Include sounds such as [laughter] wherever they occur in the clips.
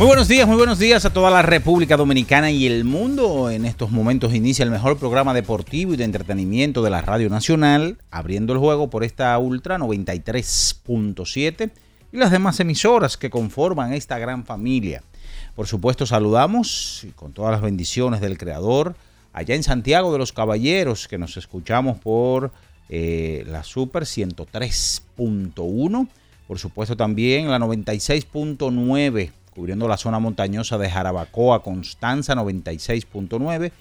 Muy buenos días, muy buenos días a toda la República Dominicana y el mundo. En estos momentos inicia el mejor programa deportivo y de entretenimiento de la Radio Nacional, abriendo el juego por esta Ultra 93.7 y las demás emisoras que conforman esta gran familia. Por supuesto, saludamos con todas las bendiciones del Creador allá en Santiago de los Caballeros, que nos escuchamos por eh, la Super 103.1. Por supuesto, también la 96.9 cubriendo la zona montañosa de Jarabacoa, Constanza 96.9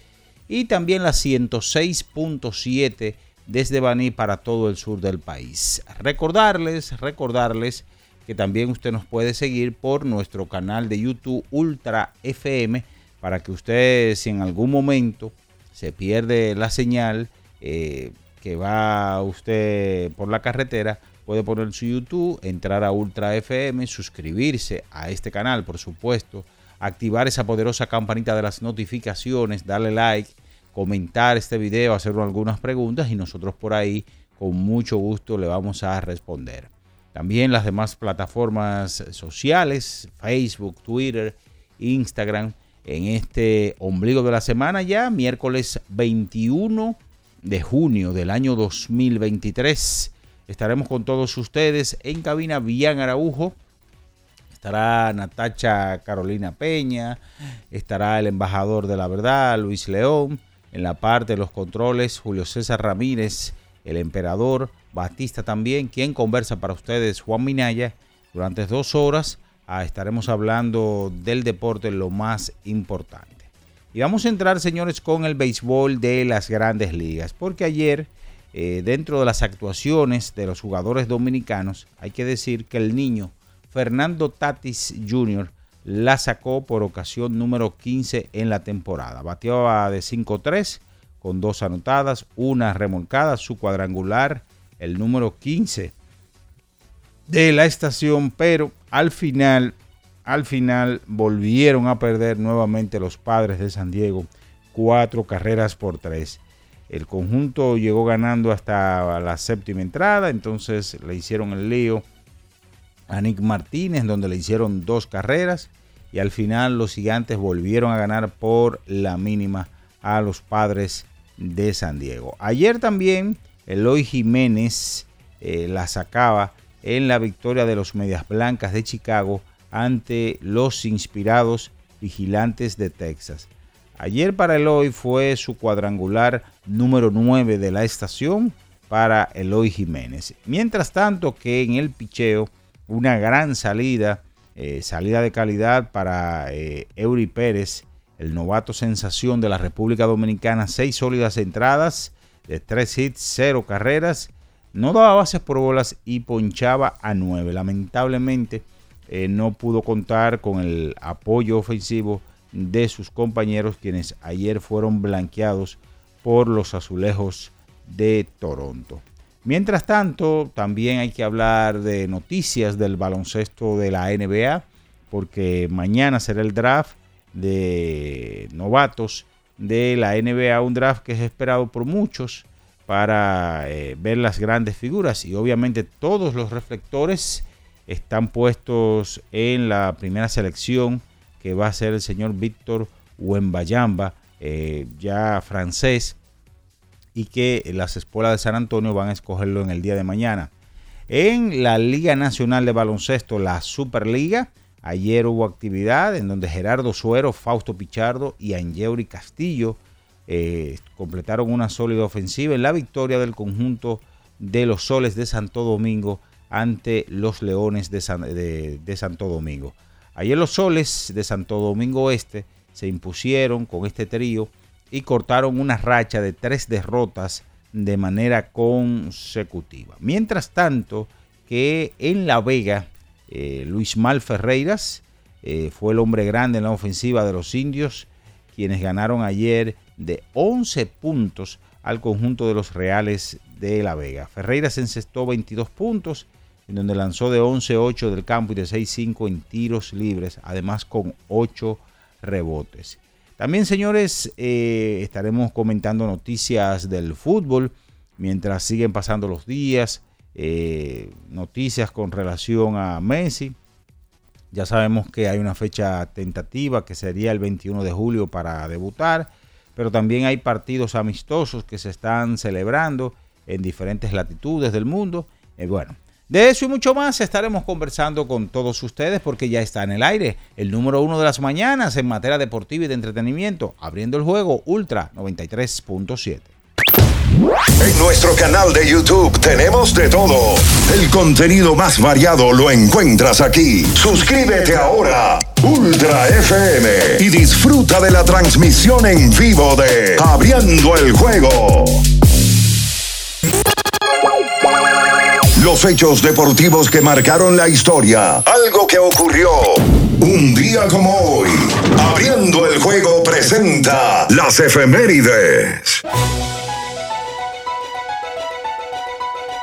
y también la 106.7 desde Baní para todo el sur del país. Recordarles, recordarles que también usted nos puede seguir por nuestro canal de YouTube Ultra FM para que usted si en algún momento se pierde la señal eh, que va usted por la carretera, puede poner su YouTube, entrar a Ultra FM, suscribirse a este canal, por supuesto, activar esa poderosa campanita de las notificaciones, darle like, comentar este video, hacer algunas preguntas y nosotros por ahí con mucho gusto le vamos a responder. También las demás plataformas sociales, Facebook, Twitter, Instagram, en este ombligo de la semana ya, miércoles 21 de junio del año 2023. Estaremos con todos ustedes en cabina Villan Araujo. Estará Natacha Carolina Peña. Estará el embajador de la verdad, Luis León. En la parte de los controles, Julio César Ramírez, el emperador. Batista también, quien conversa para ustedes, Juan Minaya. Durante dos horas ah, estaremos hablando del deporte, lo más importante. Y vamos a entrar, señores, con el béisbol de las grandes ligas. Porque ayer eh, dentro de las actuaciones de los jugadores dominicanos, hay que decir que el niño Fernando Tatis Jr. la sacó por ocasión número 15 en la temporada. Bateaba de 5-3 con dos anotadas, una remolcada, su cuadrangular, el número 15 de la estación, pero al final, al final volvieron a perder nuevamente los padres de San Diego, cuatro carreras por tres. El conjunto llegó ganando hasta la séptima entrada, entonces le hicieron el lío a Nick Martínez, donde le hicieron dos carreras y al final los gigantes volvieron a ganar por la mínima a los padres de San Diego. Ayer también Eloy Jiménez eh, la sacaba en la victoria de los Medias Blancas de Chicago ante los inspirados vigilantes de Texas. Ayer para Eloy fue su cuadrangular número 9 de la estación para Eloy Jiménez. Mientras tanto que en el picheo una gran salida, eh, salida de calidad para eh, Eury Pérez, el novato sensación de la República Dominicana, seis sólidas entradas tres hits, cero carreras, no daba bases por bolas y ponchaba a nueve. Lamentablemente eh, no pudo contar con el apoyo ofensivo de sus compañeros quienes ayer fueron blanqueados por los azulejos de Toronto. Mientras tanto, también hay que hablar de noticias del baloncesto de la NBA, porque mañana será el draft de novatos de la NBA, un draft que es esperado por muchos para eh, ver las grandes figuras y obviamente todos los reflectores están puestos en la primera selección que va a ser el señor Víctor Wembayamba, eh, ya francés, y que las escuelas de San Antonio van a escogerlo en el día de mañana. En la Liga Nacional de Baloncesto, la Superliga, ayer hubo actividad en donde Gerardo Suero, Fausto Pichardo y Angeuri Castillo eh, completaron una sólida ofensiva en la victoria del conjunto de los Soles de Santo Domingo ante los Leones de, de Santo Domingo. Ayer los Soles de Santo Domingo Este se impusieron con este trío y cortaron una racha de tres derrotas de manera consecutiva. Mientras tanto, que en La Vega, eh, Luis Mal Ferreiras eh, fue el hombre grande en la ofensiva de los indios, quienes ganaron ayer de 11 puntos al conjunto de los Reales de La Vega. Ferreiras encestó 22 puntos, en donde lanzó de 11-8 del campo y de 6-5 en tiros libres, además con 8 rebotes. También, señores, eh, estaremos comentando noticias del fútbol mientras siguen pasando los días, eh, noticias con relación a Messi. Ya sabemos que hay una fecha tentativa que sería el 21 de julio para debutar, pero también hay partidos amistosos que se están celebrando en diferentes latitudes del mundo. Y bueno, de eso y mucho más estaremos conversando con todos ustedes porque ya está en el aire el número uno de las mañanas en materia deportiva y de entretenimiento, abriendo el juego Ultra 93.7. En nuestro canal de YouTube tenemos de todo. El contenido más variado lo encuentras aquí. Suscríbete ahora, Ultra FM, y disfruta de la transmisión en vivo de Abriendo el Juego. Los hechos deportivos que marcaron la historia. Algo que ocurrió un día como hoy. Abriendo el juego presenta las efemérides.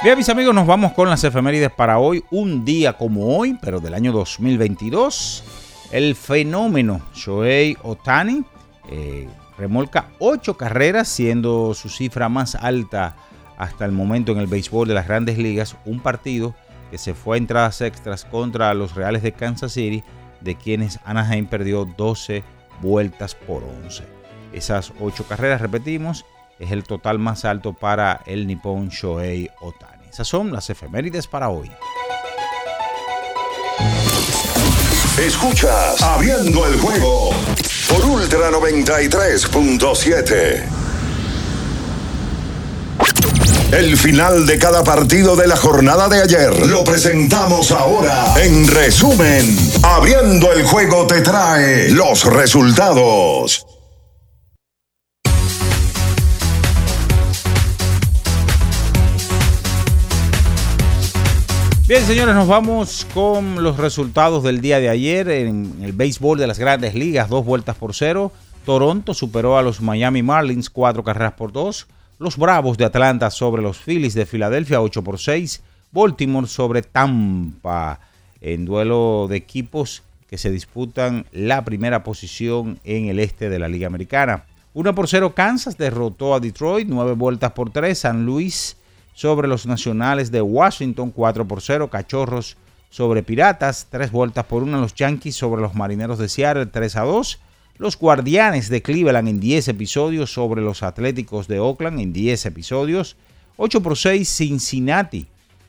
Bien, mis amigos, nos vamos con las efemérides para hoy. Un día como hoy, pero del año 2022. El fenómeno Shohei Otani eh, remolca ocho carreras, siendo su cifra más alta hasta el momento en el béisbol de las grandes ligas, un partido que se fue a entradas extras contra los Reales de Kansas City, de quienes Anaheim perdió 12 vueltas por 11. Esas 8 carreras, repetimos, es el total más alto para el Nippon Shohei Otani. Esas son las efemérides para hoy. Escuchas Abriendo el juego por Ultra 93.7. El final de cada partido de la jornada de ayer lo presentamos ahora. En resumen, abriendo el juego te trae los resultados. Bien, señores, nos vamos con los resultados del día de ayer en el béisbol de las grandes ligas, dos vueltas por cero. Toronto superó a los Miami Marlins cuatro carreras por dos. Los Bravos de Atlanta sobre los Phillies de Filadelfia 8 por 6. Baltimore sobre Tampa en duelo de equipos que se disputan la primera posición en el este de la Liga Americana. 1 por 0 Kansas derrotó a Detroit, 9 vueltas por 3. San Luis sobre los Nacionales de Washington, 4 por 0. Cachorros sobre Piratas, 3 vueltas por 1. Los Yankees sobre los Marineros de Seattle, 3 a 2. Los Guardianes de Cleveland en 10 episodios sobre los Atléticos de Oakland en 10 episodios. 8 por 6 Cincinnati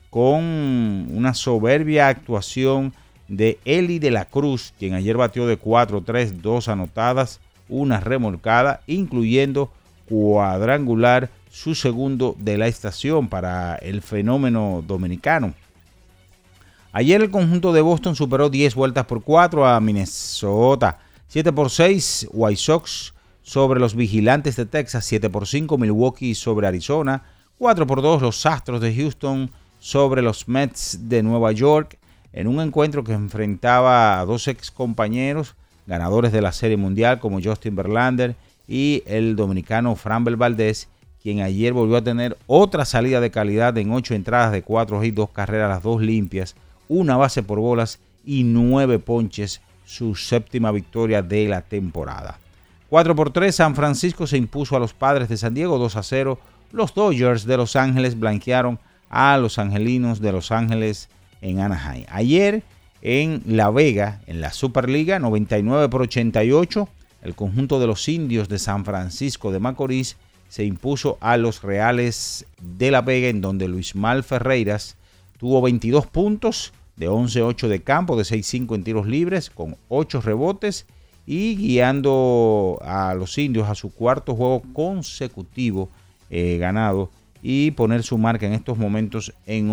con una soberbia actuación de Eli de la Cruz, quien ayer batió de 4-3, 2 anotadas, una remolcada, incluyendo cuadrangular, su segundo de la estación para el fenómeno dominicano. Ayer el conjunto de Boston superó 10 vueltas por 4 a Minnesota. 7 por 6 White Sox sobre los Vigilantes de Texas, 7 por 5 Milwaukee sobre Arizona, 4 por 2 los Astros de Houston sobre los Mets de Nueva York, en un encuentro que enfrentaba a dos ex compañeros ganadores de la Serie Mundial como Justin Verlander y el dominicano Framber Valdez, quien ayer volvió a tener otra salida de calidad en 8 entradas de 4 y 2 carreras, las dos limpias, una base por bolas y 9 ponches su séptima victoria de la temporada. 4 por 3, San Francisco se impuso a los padres de San Diego 2 a 0. Los Dodgers de Los Ángeles blanquearon a los angelinos de Los Ángeles en Anaheim. Ayer en La Vega, en la Superliga, 99 por 88, el conjunto de los indios de San Francisco de Macorís se impuso a los Reales de La Vega, en donde Luis Mal Ferreiras tuvo 22 puntos de 11-8 de campo, de 6-5 en tiros libres, con 8 rebotes y guiando a los indios a su cuarto juego consecutivo eh, ganado y poner su marca en estos momentos en,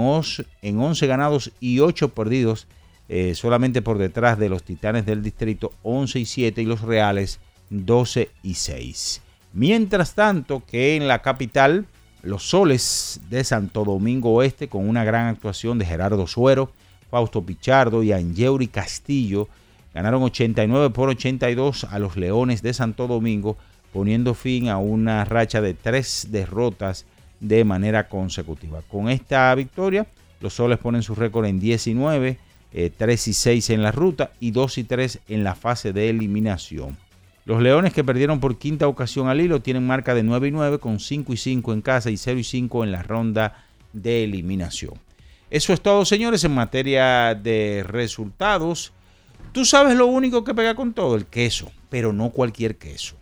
en 11 ganados y 8 perdidos, eh, solamente por detrás de los Titanes del Distrito 11 y 7 y los Reales 12 y 6. Mientras tanto que en la capital, los soles de Santo Domingo Oeste, con una gran actuación de Gerardo Suero, Fausto Pichardo y Angeuri Castillo, ganaron 89 por 82 a los Leones de Santo Domingo, poniendo fin a una racha de tres derrotas de manera consecutiva. Con esta victoria, los soles ponen su récord en 19, 3 eh, y 6 en la ruta y 2 y 3 en la fase de eliminación. Los Leones que perdieron por quinta ocasión al hilo tienen marca de 9 y 9 con 5 y 5 en casa y 0 y 5 en la ronda de eliminación. Eso es todo, señores, en materia de resultados. Tú sabes lo único que pega con todo, el queso, pero no cualquier queso.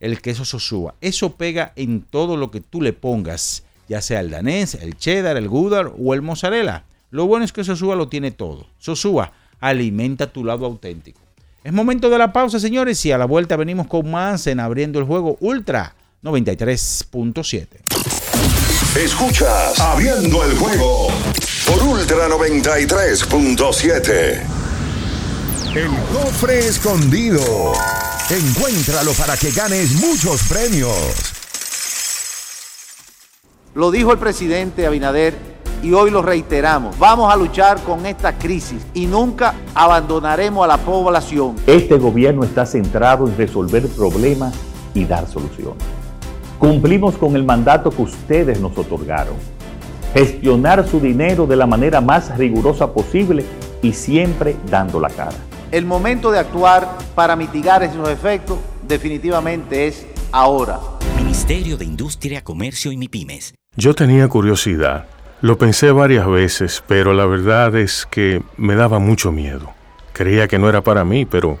El queso Sosúa. Eso pega en todo lo que tú le pongas, ya sea el danés, el cheddar, el gouda o el mozzarella. Lo bueno es que Sosúa lo tiene todo. Sosúa alimenta tu lado auténtico. Es momento de la pausa, señores, y a la vuelta venimos con más en Abriendo el Juego Ultra 93.7. Escuchas Abriendo el Juego por Ultra 93.7. El cofre escondido. Encuéntralo para que ganes muchos premios. Lo dijo el presidente Abinader y hoy lo reiteramos. Vamos a luchar con esta crisis y nunca abandonaremos a la población. Este gobierno está centrado en resolver problemas y dar soluciones. Cumplimos con el mandato que ustedes nos otorgaron. Gestionar su dinero de la manera más rigurosa posible y siempre dando la cara. El momento de actuar para mitigar esos efectos definitivamente es ahora. Ministerio de Industria, Comercio y MIPIMES. Yo tenía curiosidad lo pensé varias veces, pero la verdad es que me daba mucho miedo. Creía que no era para mí, pero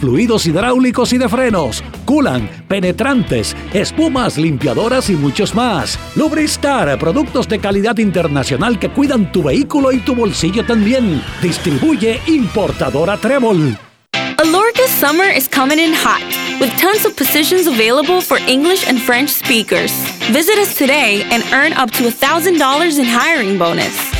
fluidos hidráulicos y de frenos, culan, penetrantes, espumas, limpiadoras y muchos más. Lubristar, productos de calidad internacional que cuidan tu vehículo y tu bolsillo también. Distribuye importadora Trébol. Alorca summer is coming in hot, with tons of positions available for English and French speakers. Visit us today and earn up to $1,000 in hiring bonus.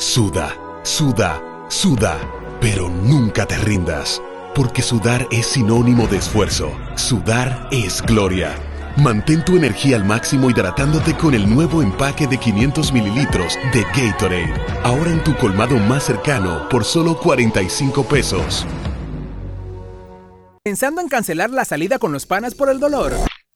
suda, suda, suda, pero nunca te rindas porque sudar es sinónimo de esfuerzo. Sudar es gloria. Mantén tu energía al máximo hidratándote con el nuevo empaque de 500 mililitros de Gatorade. Ahora en tu colmado más cercano por solo 45 pesos. ¿Pensando en cancelar la salida con los panas por el dolor?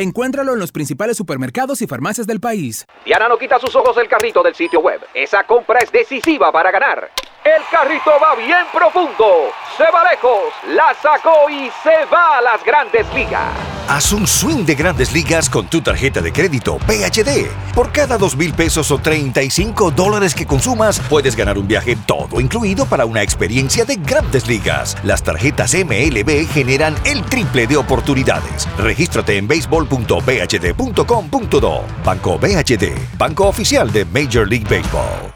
Encuéntralo en los principales supermercados y farmacias del país. Diana no quita sus ojos del carrito del sitio web. Esa compra es decisiva para ganar. El carrito va bien profundo, se va lejos, la sacó y se va a las grandes ligas. Haz un swing de grandes ligas con tu tarjeta de crédito PHD. Por cada dos mil pesos o 35 dólares que consumas, puedes ganar un viaje todo incluido para una experiencia de grandes ligas. Las tarjetas MLB generan el triple de oportunidades. Regístrate en baseball.bhd.com.do. Banco BHD, banco oficial de Major League Baseball.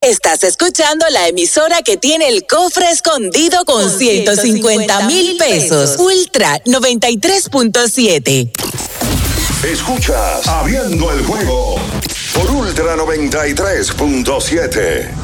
Estás escuchando la emisora que tiene el cofre escondido con 150 mil pesos. Ultra 93.7. Escuchas Abriendo el juego por Ultra 93.7.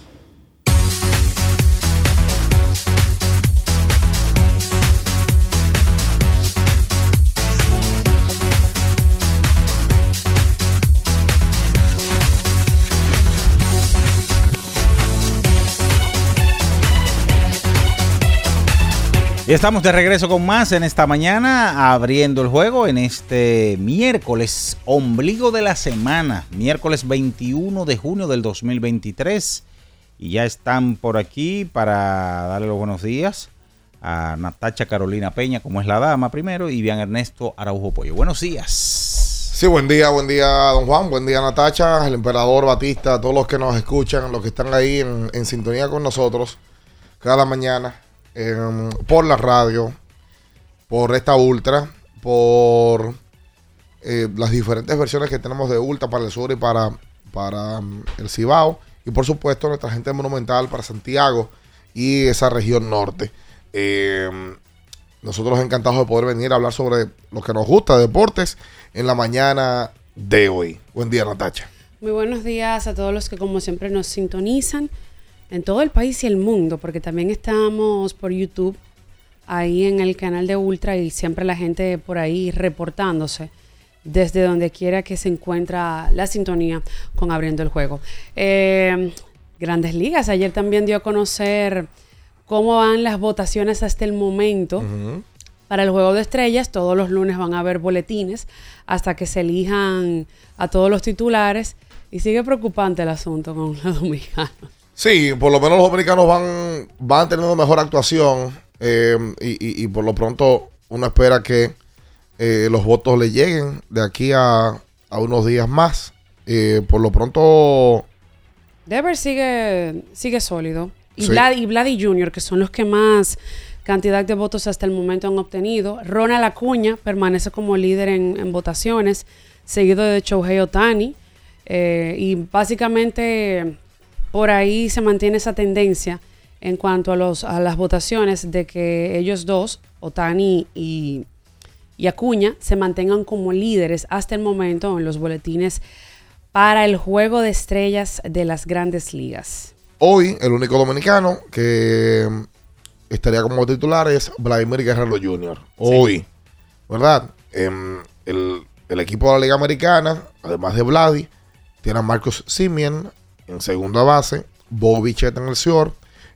Estamos de regreso con más en esta mañana, abriendo el juego en este miércoles, ombligo de la semana, miércoles 21 de junio del 2023. Y ya están por aquí para darle los buenos días a Natacha Carolina Peña, como es la dama primero, y bien Ernesto Araujo Pollo. Buenos días. Sí, buen día, buen día, don Juan, buen día, Natacha, el emperador Batista, todos los que nos escuchan, los que están ahí en, en sintonía con nosotros cada mañana em, por la radio, por esta Ultra, por eh, las diferentes versiones que tenemos de Ultra para el sur y para, para um, el Cibao. Y por supuesto nuestra gente monumental para Santiago y esa región norte. Em, nosotros encantados de poder venir a hablar sobre lo que nos gusta, deportes, en la mañana de hoy. Buen día, Natacha. Muy buenos días a todos los que como siempre nos sintonizan en todo el país y el mundo, porque también estamos por YouTube, ahí en el canal de Ultra y siempre la gente por ahí reportándose desde donde quiera que se encuentra la sintonía con Abriendo el Juego. Eh, grandes ligas, ayer también dio a conocer cómo van las votaciones hasta el momento. Para el Juego de Estrellas, todos los lunes van a haber boletines hasta que se elijan a todos los titulares. Y sigue preocupante el asunto con los [laughs] dominicanos. Sí, por lo menos los dominicanos van, van teniendo mejor actuación eh, y, y- y por lo pronto uno espera que eh, los votos le lleguen de aquí a, a unos días más. Eh, por lo pronto, Dever sigue, sigue sólido. Y, Sí. Vlad, y que son los que más cantidad de votos hasta el momento han obtenido. Ronald Acuña permanece como líder en, en votaciones, seguido de Shohei Otani. Eh, y básicamente por ahí se mantiene esa tendencia en cuanto a, los, a las votaciones de que ellos dos, Otani y, y Acuña, se mantengan como líderes hasta el momento en los boletines para el juego de estrellas de las grandes ligas. hoy el único dominicano que estaría como titular es Vladimir Guerrero Jr. Hoy, ¿verdad? Em, el, el equipo de la Liga Americana, además de Vladi, tiene a Marcus Simeon en segunda base, Bobby Chet en el short,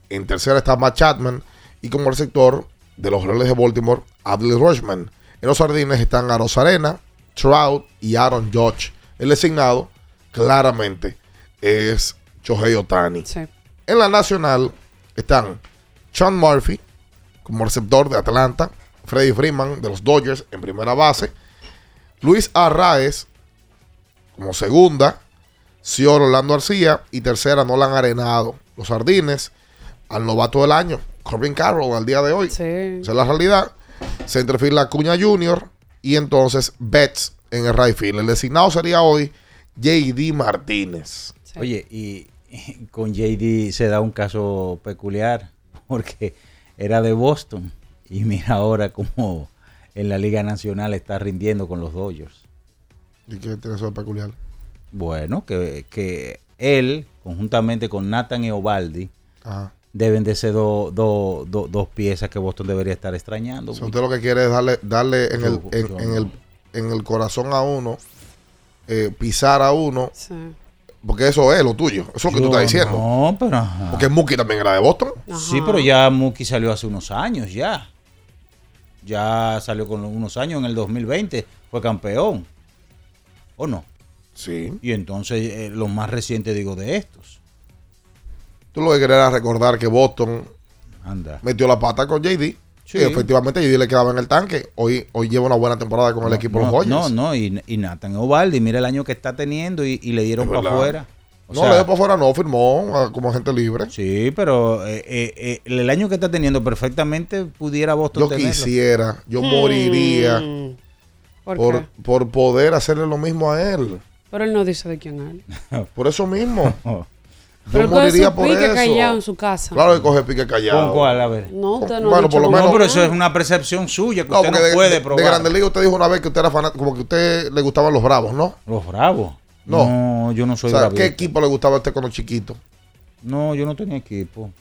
en tercera está Matt Chapman y como receptor de los Reales de Baltimore, Adley Rushman. En los jardines están Aros Arena, Trout y Aaron Judge. El designado claramente es Shohei Otani. En la nacional están Sean Murphy como receptor de Atlanta, Freddie Freeman de los Dodgers en primera base, Luis Arraez como segunda, Cior Orlando García y tercera Nolan Arenado. Los Sardines al novato del año, Corbin Carroll al día de hoy. Esa es la realidad. Centerfield La Cuña Jr. y entonces Betts en el right field. El designado sería hoy JD Martínez. Oye, y [laughs] con JD se da un caso peculiar [laughs] porque era de Boston y mira ahora cómo en la Liga Nacional está rindiendo con los Dodgers. ¿Y qué tiene eso de peculiar? Bueno, que, que él, conjuntamente con Nathan y Ovaldi, Ajá. deben de ser do- do- do- dos piezas que Boston debería estar extrañando. Si usted lo que quiere es darle, darle en, el, en, el, en el corazón a uno, eh, pisar a uno, Sí. porque eso es lo tuyo. Eso es lo que tú estás diciendo. No, pero ajá. Porque Mookie también era de Boston. Sí, pero ya Mookie salió hace unos años ya. Ya salió con unos años en el 2020, fue campeón. ¿O no? Sí. Y entonces eh, los más recientes digo de estos. Tú lo que querías era recordar que Boston Anda. metió la pata con JD. Sí. Y efectivamente JD le quedaba en el tanque. Hoy, hoy lleva una buena temporada con el equipo de no, los Dodgers. No, no, y, y Nathan Ovaldi, mira el año que está teniendo y, y le dieron para afuera. O no, sea, le dio para afuera, no, firmó ah, como agente libre. Sí, pero eh, eh, eh, el año que está teniendo perfectamente pudiera Boston Yo tenerlo. quisiera, yo Hmm. moriría ¿Por, por poder hacerle lo mismo a él. Pero él no dice de quién es. [laughs] Por eso mismo. [laughs] Pero Yo moriría su por pique eso. callado en su casa. Claro que coge pique callado. ¿Con cuál? A ver. No, usted no Bueno, por lo menos- No, pero eso es una percepción suya que No, usted no de, puede de- de probar. Grandes Ligas usted dijo una vez que usted era fanático, como que a usted le gustaban los bravos, ¿no? Los bravos. No. No, yo no soy o sea. ¿qué equipo le gustaba a usted cuando chiquito? No, yo no tenía equipo.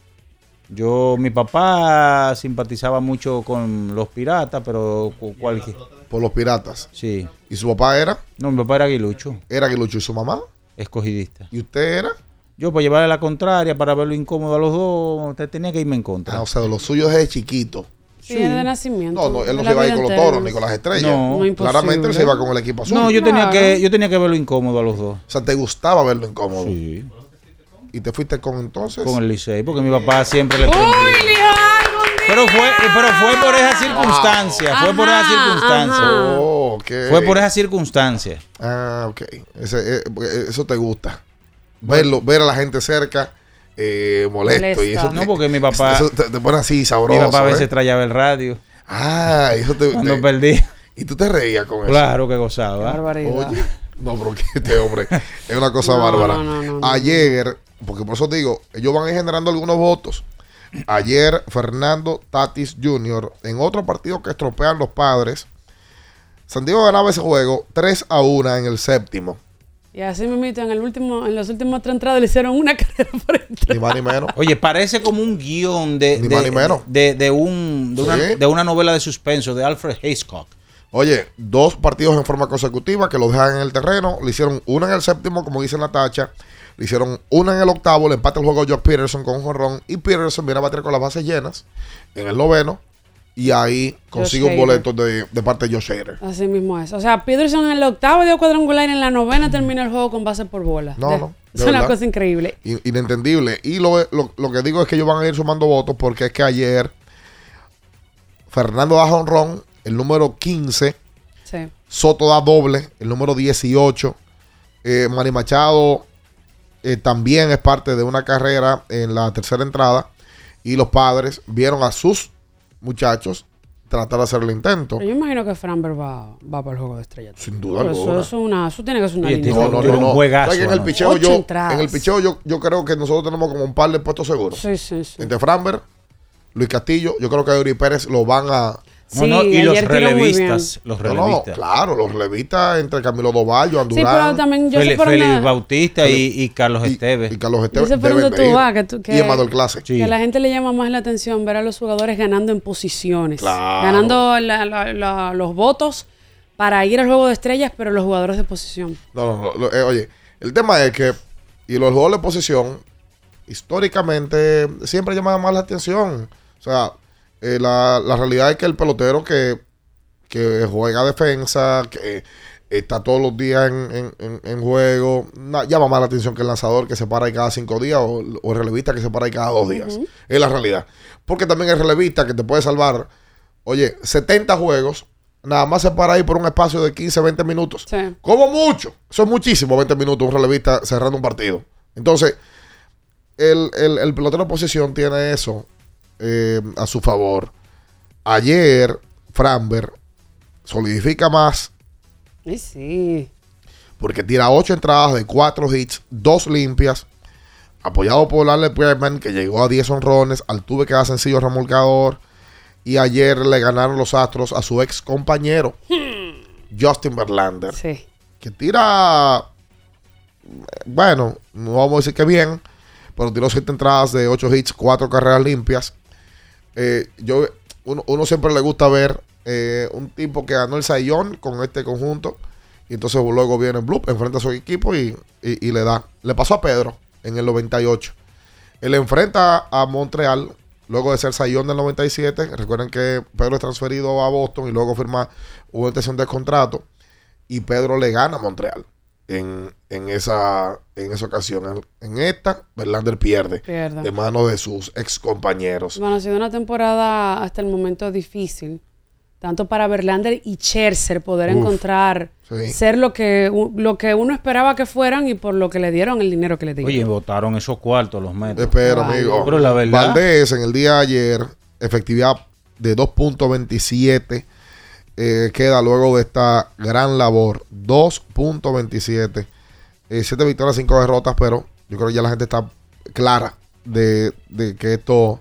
Yo, mi papá simpatizaba mucho con los piratas, pero cu- cualquier. Por los piratas. Sí. ¿Y su papá era? No, mi papá era aguilucho, Era Aguilucho. ¿Y su mamá? escogidista. ¿Y usted era? Yo, para llevarle la contraria, para verlo incómodo a los dos, usted tenía que irme en contra. Ah, o sea, de los suyos desde chiquito. Sí, es de nacimiento. No, no, él no se iba a ir con los toros ni con las estrellas. No. No, imposible. Claramente él se iba con el equipo azul. No, yo tenía, que, yo tenía que verlo incómodo a los dos. O sea, te gustaba verlo incómodo. Sí. Y te fuiste con entonces. Con el Licey, porque mi papá siempre le ¡Uy! Pero fue, pero fue por esa circunstancia, fue por esa circunstancia. Oh, ok. Fue por esa circunstancia. Ah, ok. Ese, eh, porque eso te gusta. Verlo, ver a la gente cerca, eh, molesto. Y eso No, porque mi papá- Eso te, te pone así sabroso. Mi papá a veces ¿eh? trayaba el radio Ah, eso te. cuando te- perdí. y tú te reías con eso. Claro que gozaba. Barbaridad. Oye, no, pero que este hombre es una cosa No, bárbara. no, no, no, no. Ayer, porque por eso digo, ellos van a ir generando algunos votos. Ayer, Fernando Tatis Jr., en otro partido que estropean los padres, San Diego ganaba ese juego 3 a 1 en el séptimo. Y así me en el último, en los últimos tres entradas le hicieron una [laughs] carrera por entrar. Ni más ni menos. Oye, parece como un guion de, Ni de, más ni menos. de, de un, de, una, de una novela de suspenso de Alfred Hitchcock. Oye, dos partidos en forma consecutiva que lo dejan en el terreno. Le hicieron una en el séptimo, como dice Natacha. Le hicieron una en el octavo. Le empata el juego a Jock Peterson con un jonrón. Y Peterson viene a bater con las bases llenas en el noveno. Y ahí consigue un boleto de, de parte de Josh Hader. Así mismo es. O sea, Peterson en el octavo dio cuadrangular y en la novena termina el juego con base por bola. No, De- no, de Es una verdad. cosa increíble. In- Inentendible. Y lo, lo- lo que digo es que ellos van a ir sumando votos porque es que ayer Fernando da jonrón, el número 15. Sí. Soto da doble, el número 18. Eh, Manny Machado eh, también es parte de una carrera en la tercera entrada. Y los padres vieron a sus muchachos tratar de hacer el intento. Pero yo imagino que Framber va, va para el juego de estrellas. Sin duda Pero eso, alguna. eso, es una, eso tiene que ser una Oye, línea. tiene- No, no, no, un no. juegazo, ¿Sabes que en el picheo yo, entradas. en el picheo yo, yo creo que nosotros tenemos como un par de puestos seguros. Sí, sí, sí. Entre Framber, Luis Castillo, yo creo que Eury Pérez lo van a. No, no, y los relevistas. Los No, no, relevistas. claro, los relevistas entre Camilo Dovallo, Sí, pero Andurán también yo sé Félix, Bautista y, y Carlos y, Esteves. y Carlos yo Esteves. dónde de tú vas. Que, tú- que- y Emanuel Clase. Sí. que a la gente le llama más la atención ver a los jugadores ganando en posiciones. Claro. Ganando la- la- la- los votos para ir al juego de estrellas, pero los jugadores de posición. No, no, no, lo- eh, oye, el tema es que, y los juegos de posición, históricamente, siempre llaman más la atención. O sea, eh, la, la realidad es que el pelotero que, que juega defensa, que está todos los días en, en- en- en juego, llama más la atención que el lanzador que se para ahí cada cinco días o, o el relevista que se para ahí cada dos días. Es la realidad. Porque también el relevista que te puede salvar, oye, 70 juegos, nada más se para ahí por un espacio de 15, 20 minutos. Sí. Como mucho. Eso es muchísimo, 20 minutos, un relevista cerrando un partido. Entonces, el, el, el pelotero de posición tiene eso eh, a su favor. Ayer, Framber solidifica más Sí, sí. porque tira 8 entradas de 4 hits, 2 limpias, apoyado por Larry Pierman, que llegó a 10 honrones, Altuve que da sencillo remolcador, y ayer le ganaron los Astros a su ex compañero, Justin Verlander. Sí. que tira, bueno, no vamos a decir que bien, pero tiró siete entradas de ocho hits, cuatro carreras limpias. Eh, yo, uno, uno siempre le gusta ver eh, un tipo que ganó el Sayón con este conjunto. Y entonces luego viene Bloop, enfrenta a su equipo y, y- le da. Le pasó a Pedro en el 98. Él enfrenta a Montreal luego de ser Sayón del 97. Recuerden que Pedro es transferido a Boston y luego firma una extensión de contrato. Y Pedro le gana a Montreal en, en esa, en esa ocasión. En, en esta, Verlander pierde, Pierde. de manos de sus ex compañeros. Bueno, ha sido una temporada hasta el momento difícil. Tanto para Verlander y Scherzer poder Uf, encontrar sí. ser lo que, lo que uno esperaba que fueran y por lo que le dieron el dinero que le dieron. Oye, votaron esos cuartos los metros. Espera, amigo. Pero la verdad. Valdés en el día de ayer, efectividad de 2.27. eh, queda luego de esta gran labor. 2.27. 7 victorias, 5 derrotas, pero yo creo que ya la gente está clara de, de que esto,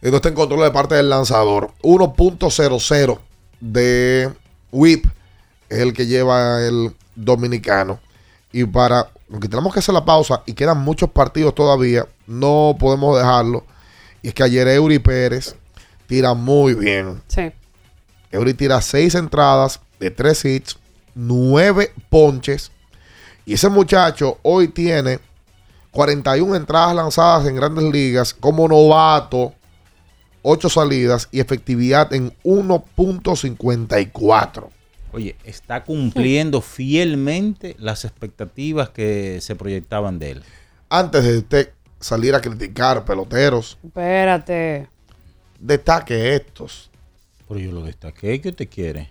esto está en control de parte del lanzador. 1.00 de whip es el que lleva el dominicano. Y para, aunque tenemos que hacer la pausa y quedan muchos partidos todavía, no podemos dejarlo. Y es que ayer Eury Pérez tira muy bien. Sí. Eury tira seis entradas de tres hits, nueve ponches. Y ese muchacho hoy tiene 41 entradas lanzadas en grandes ligas como novato, 8 salidas y efectividad en 1.54. Oye, está cumpliendo fielmente las expectativas que se proyectaban de él. Antes de usted salir a criticar peloteros, Espérate. destaque estos. Pero yo lo destaqué. ¿Qué usted quiere?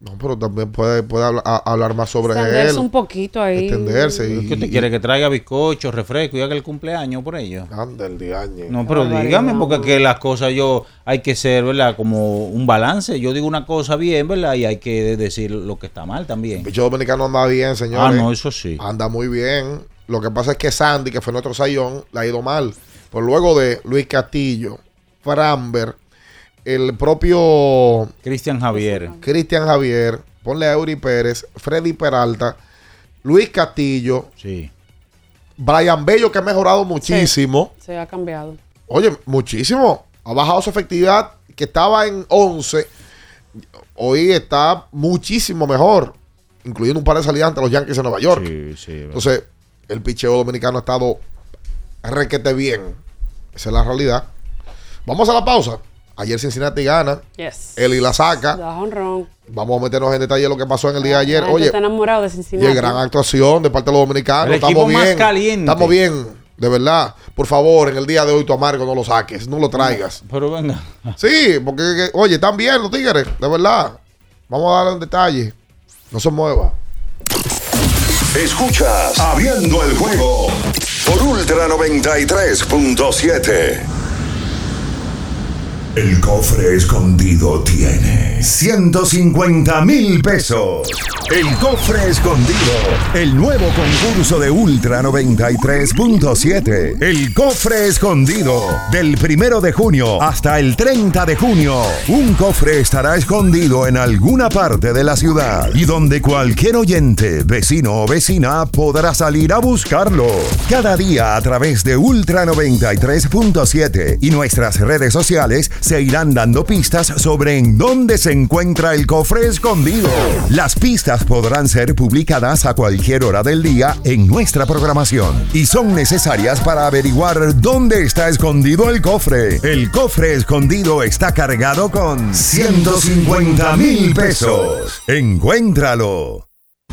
No, pero también puede, puede hablar, a- hablar más sobre Extenderse él. un poquito ahí. Extenderse. ¿Pero Y, ¿Qué usted quiere? ¿Que traiga bizcocho, refresco y haga el cumpleaños por ello? Anda el diañe. No, pero dígame, porque que las cosas yo hay que ser, ¿verdad? Como un balance. Yo digo una cosa bien, ¿verdad? Y hay que decir lo que está mal también. El bicho dominicano anda bien, señores. Ah, no, eso sí. Anda muy bien. Lo que pasa es que Sandy, que fue nuestro sayón, le ha ido mal. Pero luego de Luis Castillo, Framber, el propio Cristian Javier. Cristian Javier, ponle a Eury Pérez, Freddy Peralta, Luis Castillo, Sí. Brian Bello, que ha mejorado muchísimo. Se ha cambiado. Oye, muchísimo. Ha bajado su efectividad, que estaba en 11. Hoy está muchísimo mejor, incluyendo un par de salidas ante los Yankees de Nueva York. Sí, sí. Entonces, el picheo dominicano ha estado requete bien. Esa es la realidad. Vamos a la pausa. Ayer Cincinnati gana. Yes. Eli la saca. Vamos a meternos en detalle de lo que pasó en el día de ayer. Gente Oye, está enamorado de y Cincinnati. gran actuación de parte de los dominicanos. El equipo Estamos más bien. caliente. Estamos bien. De verdad. Por favor, en el día de hoy tu amargo no lo saques. No lo traigas. Pero venga. Sí, porque, que- oye, están bien los tigres. De verdad. Vamos a darle un detalle. No se mueva. Escuchas Abriendo el juego por Ultra 93.7. El cofre escondido tiene 150 mil pesos. El cofre escondido. El nuevo concurso de Ultra 93.7. El cofre escondido. Del primero de junio hasta el 30 de junio. Un cofre estará escondido en alguna parte de la ciudad y donde cualquier oyente, vecino o vecina podrá salir a buscarlo. Cada día a través de Ultra 93.7 y nuestras redes sociales se irán dando pistas sobre en dónde se encuentra el cofre escondido. Las pistas podrán ser publicadas a cualquier hora del día en nuestra programación y son necesarias para averiguar dónde está escondido el cofre. El cofre escondido está cargado con 150 mil pesos. Encuéntralo.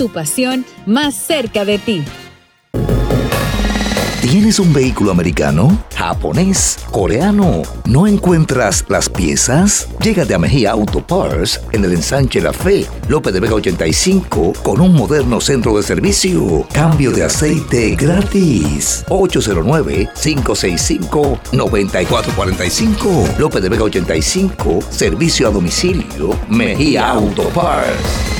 Tu pasión más cerca de ti. ¿Tienes un vehículo americano, japonés, coreano? ¿No encuentras las piezas? Llégate a Mejía Auto Parts en el ensanche La Fe, López de Vega 85, con un moderno centro de servicio. Cambio de aceite gratis. 809-565-9445. López de Vega 85, servicio a domicilio. Mejía Auto Parts.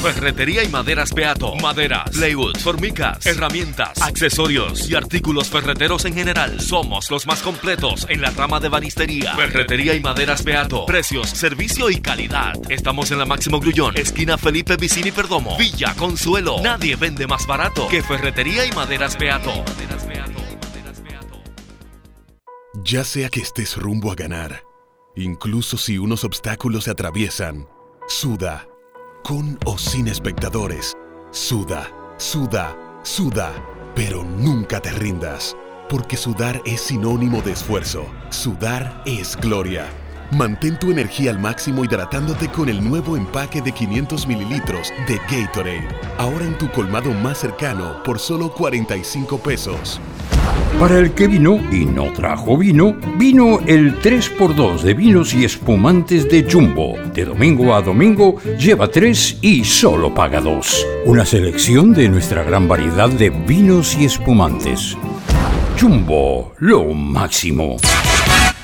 Ferretería y maderas Beato. Maderas, plywood, formicas, herramientas, accesorios y artículos ferreteros en general. Somos los más completos en la rama de banistería. Ferretería y maderas Beato. Precios, servicio y calidad. Estamos en la Máximo Grullón, esquina Felipe Vicini Perdomo, Villa Consuelo. Nadie vende más barato que Ferretería y maderas Beato. Ya sea que estés rumbo a ganar, incluso si unos obstáculos se atraviesan, suda con o sin espectadores. Suda, suda, suda, pero nunca te rindas, porque sudar es sinónimo de esfuerzo. Sudar es gloria. Mantén tu energía al máximo hidratándote con el nuevo empaque de 500 mililitros de Gatorade. Ahora en tu colmado más cercano por solo 45 pesos. Para el que vino y no trajo vino, vino el 3x2 de vinos y espumantes de Jumbo. De domingo a domingo, lleva 3 y solo paga 2. Una selección de nuestra gran variedad de vinos y espumantes. Jumbo, lo máximo.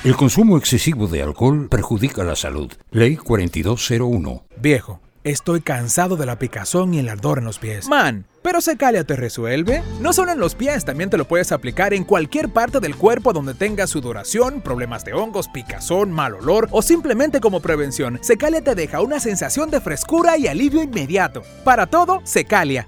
El consumo excesivo de alcohol perjudica la salud. Ley 4201. Viejo, estoy cansado de la picazón y el ardor en los pies. Man, pero Secalia te resuelve. No solo en los pies, también te lo puedes aplicar en cualquier parte del cuerpo donde tengas sudoración, problemas de hongos, picazón, mal olor o simplemente como prevención. Secalia te deja una sensación de frescura y alivio inmediato. Para todo, Secalia.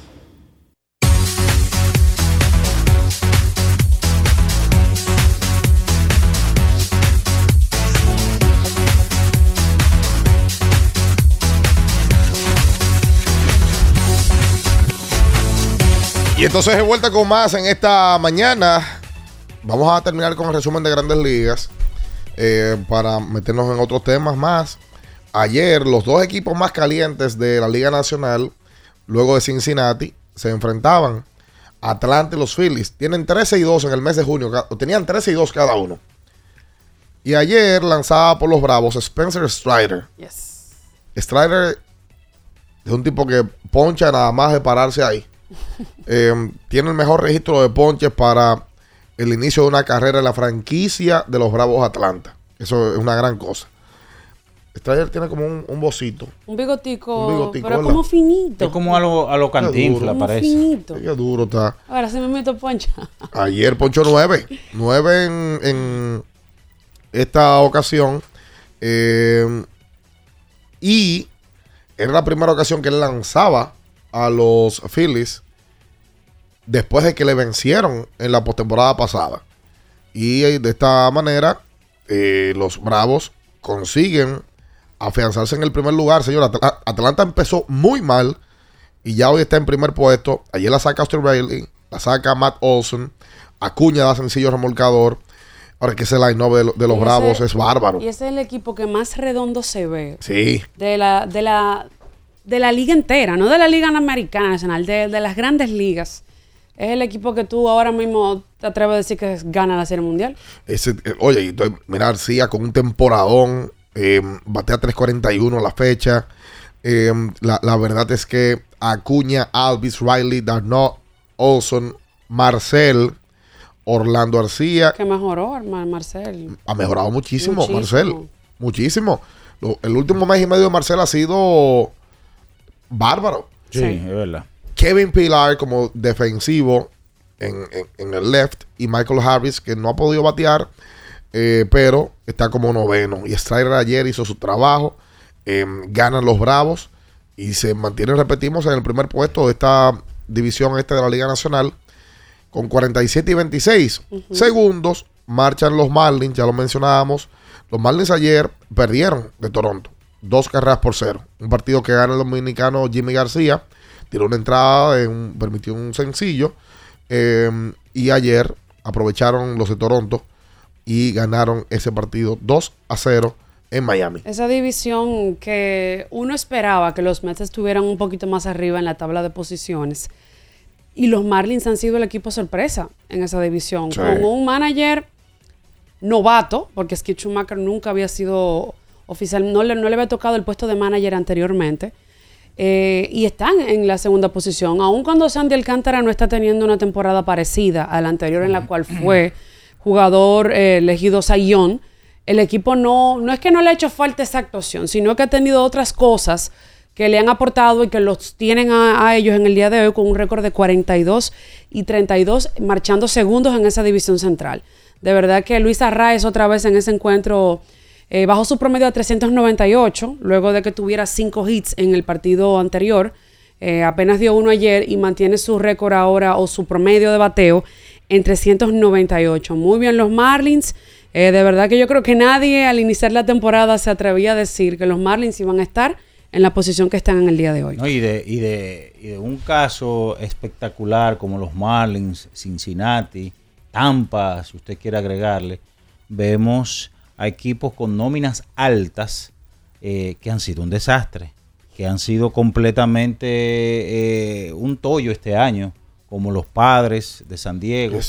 Y entonces de vuelta con más en esta mañana. Vamos a terminar con el resumen de grandes ligas eh, para meternos en otros temas más. Ayer los dos equipos más calientes de la Liga Nacional, luego de Cincinnati, se enfrentaban. Atlanta y los Phillies. Tienen 13 y 2 en el mes de junio. Tenían 13 y 2 cada uno. Y ayer lanzaba por los Bravos Spencer Strider. Yes. Strider es un tipo que poncha nada más de pararse ahí. Eh, tiene el mejor registro de ponches para el inicio de una carrera en la franquicia de los Bravos Atlanta. Eso es una gran cosa. Strider tiene como un, un bocito. Un bigotico, Un bigotico, pero como finito. Es como a lo, a lo cantinfla, parece. finito. Qué duro está. Ahora se me meto poncha. [laughs] Ayer ponchó nueve. Nueve en, en esta ocasión. Eh, y era la primera ocasión que él lanzaba a los Phillies después de que le vencieron en la postemporada pasada. Y de esta manera, eh, los Bravos consiguen afianzarse en el primer lugar. Señor, Atl- Atlanta empezó muy mal y ya hoy está en primer puesto. Ayer la saca Austin Riley, la saca Matt Olson, Acuña da sencillo remolcador. Ahora que ese line-up de, de los ese- Bravos es bárbaro. Y ese es el equipo que más redondo se ve. Sí. De la, de la, de la liga entera, no de la liga americana nacional, de, de las grandes ligas. Es el equipo que tú ahora mismo te atreves a decir que gana la Serie Mundial. Ese, eh, oye, y mira García con un temporadón, eh, batea 3.41 a la fecha. Eh, la, la verdad es que Acuña, Alvis, Riley, Darnot, Olson, Marcel, Orlando García, Que mejoró, Mar- Marcel. ha mejorado muchísimo, Muchísimo. Marcel. Muchísimo. Lo- el último mes y medio de Marcel ha sido bárbaro. Sí, es verdad. Kevin Pilar como defensivo en, en- en el left y Michael Harris que no ha podido batear, eh, pero está como noveno. Y Strider ayer hizo su trabajo, eh, ganan los Bravos y se mantienen, repetimos, en el primer puesto de esta división este de la Liga Nacional con 47 y 26 segundos. Marchan los Marlins, ya lo mencionábamos. Los Marlins ayer perdieron de Toronto, dos carreras por cero. Un partido que gana el dominicano Jimmy García. Tiró una entrada, de un- permitió un sencillo. eh, y ayer aprovecharon los de Toronto y ganaron ese partido 2 a 0 en Miami. Esa división que uno esperaba que los Mets estuvieran un poquito más arriba en la tabla de posiciones. Y los Marlins han sido el equipo sorpresa en esa división. Sí. Con un manager novato, porque Skip Schumacher nunca había sido oficial, no le, no le había tocado el puesto de manager anteriormente. Eh, y están en la segunda posición, aun cuando Sandy Alcántara no está teniendo una temporada parecida a la anterior en la cual fue jugador eh, elegido Sayón, el equipo no, no es que no le ha hecho falta esa actuación, sino que ha tenido otras cosas que le han aportado y que los tienen a, a ellos en el día de hoy con un récord de 42 y 32, marchando segundos en esa división central. De verdad que Luis Arraez otra vez en ese encuentro eh, bajó su promedio a 398, luego de que tuviera cinco hits en el partido anterior. Eh, apenas dio uno ayer y mantiene su récord ahora o su promedio de bateo en 398. Muy bien los Marlins. Eh, de verdad que yo creo que nadie al iniciar la temporada se atrevía a decir que los Marlins iban a estar en la posición que están en el día de hoy. y, de, y de un caso espectacular como los Marlins, Cincinnati, Tampa, si usted quiere agregarle, vemos a equipos con nóminas altas eh, que han sido un desastre, que han sido completamente eh, un tollo este año, como los padres de San Diego.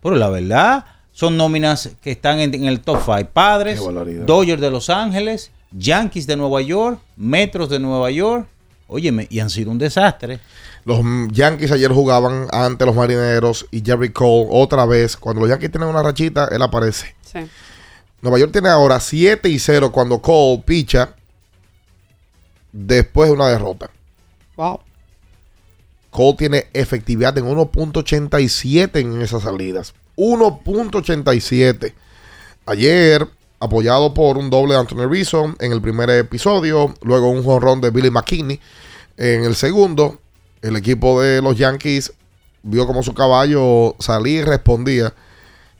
Pero la verdad, son nóminas que están en, en el top 5. Padres. Dodgers de Los Ángeles, Yankees de Nueva York, Metros de Nueva York. Óyeme, y han sido un desastre. Los Yankees ayer jugaban ante los marineros y Jerry Cole otra vez. Cuando los Yankees tienen una rachita, él aparece. Sí. Nueva York tiene ahora 7 y 0 cuando Cole picha después de una derrota. Wow. Cole tiene efectividad en 1.87 en esas salidas. 1.87. Ayer, apoyado por un doble de Anthony Rizzo en el primer episodio, luego un jonrón de Billy McKinney en el segundo, el equipo de los Yankees vio como su caballo salía y respondía.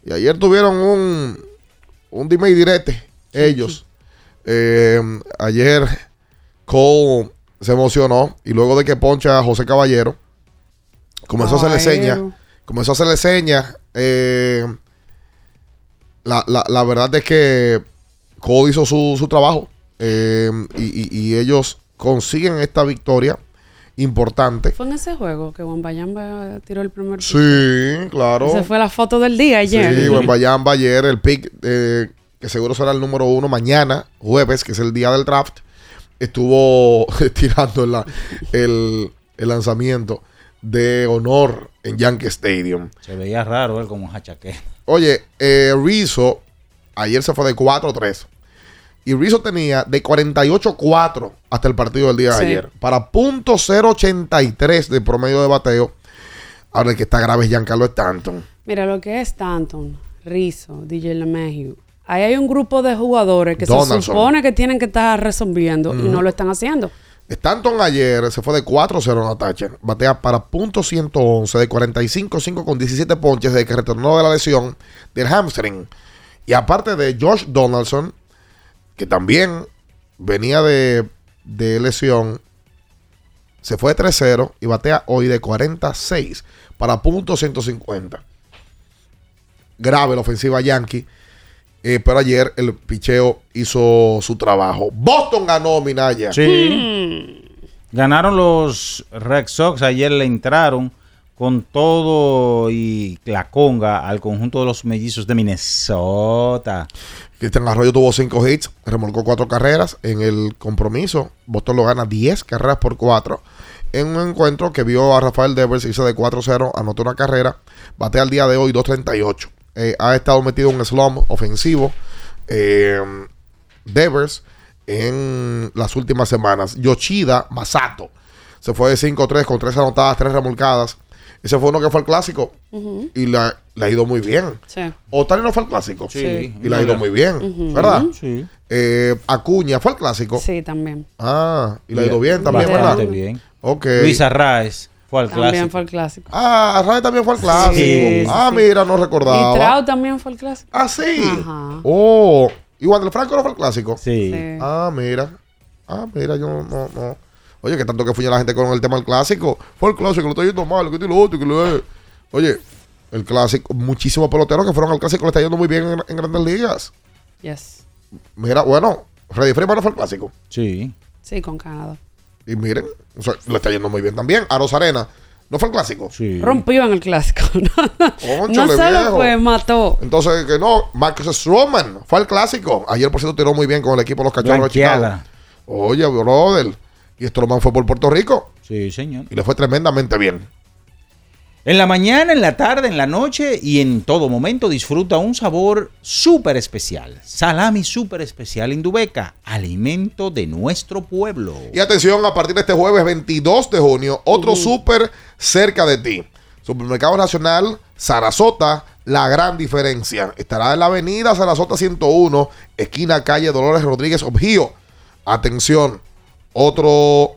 Y ayer tuvieron un, un dime y direte ellos. Eh, ayer Cole se emocionó y luego de que poncha a José Caballero, comenzó a hacerle señas. Comenzó a hacerle señas. eh, la, la- la verdad es que Cole hizo su, su trabajo eh, y, y- y ellos consiguen esta victoria importante. Fue en ese juego que Wambayamba tiró el primer pick. Sí, claro. Esa fue la foto del día ayer. Sí, [laughs] Buen Bayamba ayer, el pick, eh, que seguro será el número uno mañana, jueves, que es el día del draft, estuvo [laughs] tirando la- el, el lanzamiento de honor en Yankee Stadium. Se veía raro él como jachaque. Oye, eh, Rizzo ayer se fue de 4-3. Y Rizzo tenía de 48-4 hasta el partido del día de ayer. Para punto .083 de promedio de bateo. Ahora el que está grave es Giancarlo Stanton. Mira lo que es Stanton, Rizzo, DJ LeMahieu. Ahí hay un grupo de jugadores que se supone que tienen que estar resolviendo y no lo están haciendo. Stanton ayer se fue de 4-0 en ataque. Batea para punto .111 de 45-5 con 17 ponches desde que retornó de la lesión del hamstring. Y aparte de Josh Donaldson, que también venía de, de lesión, se fue de 3-0 y batea hoy de 46 para punto .150. Grave la ofensiva Yankee. Eh, pero ayer el picheo hizo su trabajo. Boston ganó, Minaya. Sí. Ganaron los Red Sox. Ayer le entraron con todo y la conga al conjunto de los mellizos de Minnesota. Cristian Arroyo tuvo cinco hits, remolcó cuatro carreras en el compromiso. Boston lo gana 10 carreras por cuatro. En un encuentro que vio a Rafael Devers, hizo de 4-0, anotó una carrera, bate al día de hoy 2.38. Eh, ha estado metido en un slump ofensivo. Eh, Devers en las últimas semanas. Yoshida Masato se fue de 5-3 con 3 anotadas, 3 remolcadas. Ese fue uno que fue el clásico y la- le ha ido muy bien. Sí. Otani no fue el clásico. Sí. Y le ha ido muy bien. ¿verdad? Sí. Eh, Acuña fue el clásico. Sí, también. Ah, y le ha ido bien también, Bastante ¿verdad? bien. Ok. Luis Arraez fue al También clásico. fue el clásico. Ah, Arraez también fue el clásico. Sí, ah, sí. mira, no Y recordaba. Trout también fue el clásico. Ah, sí. Ajá. Oh, y Wander Franco no fue el clásico. Sí. Sí. Ah, mira. Ah, mira, yo no, no, no. Oye, que tanto que fue la gente con el tema del clásico. Fue el clásico, lo estoy yendo mal, que lo otro, que lo es. Oye, el clásico, muchísimos peloteros que fueron al clásico le está yendo muy bien en, en grandes ligas. Yes. Mira, bueno, Freddy Freeman no fue el clásico. Sí. Sí, con Canadá. Y miren, o sea, le está yendo muy bien también. Aros Arena, ¿no fue el clásico? Sí. Rompió en el clásico. [laughs] no Cónchale, solo fue, mató. Entonces, que no, Marcus Stroman fue al clásico. Ayer, por cierto, tiró muy bien con el equipo de los cachorros de Chicago. Oye, brother. Y Stroman fue por Puerto Rico Sí, señor. y le fue tremendamente bien. En la mañana, en la tarde, en la noche y en todo momento disfruta un sabor súper especial. Salami súper especial Indubeca, alimento de nuestro pueblo. Y atención, a partir de este jueves 22 de junio, otro súper cerca de ti. Supermercado Nacional Sarasota, la gran diferencia. Estará en la avenida Sarasota 101, esquina calle Dolores Rodríguez Objío. Atención, otro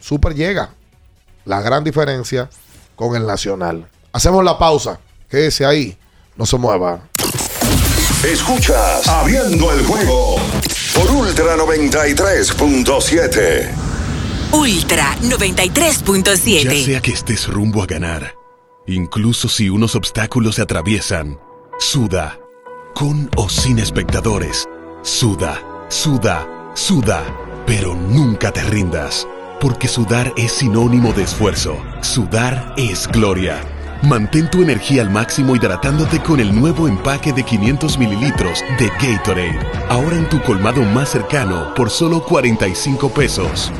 super llega. La gran diferencia con el Nacional. Hacemos la pausa. Quédese ahí. No se mueva. Escuchas Abriendo el juego por Ultra 93.7. Ultra Ya 93.7. sea que estés rumbo a ganar, incluso si unos obstáculos se atraviesan, suda, con o sin espectadores, suda, suda, suda, pero nunca te rindas, porque sudar es sinónimo de esfuerzo, sudar es gloria. Mantén tu energía al máximo hidratándote con el nuevo empaque de 500 mililitros de Gatorade, ahora en tu colmado más cercano por solo 45 pesos.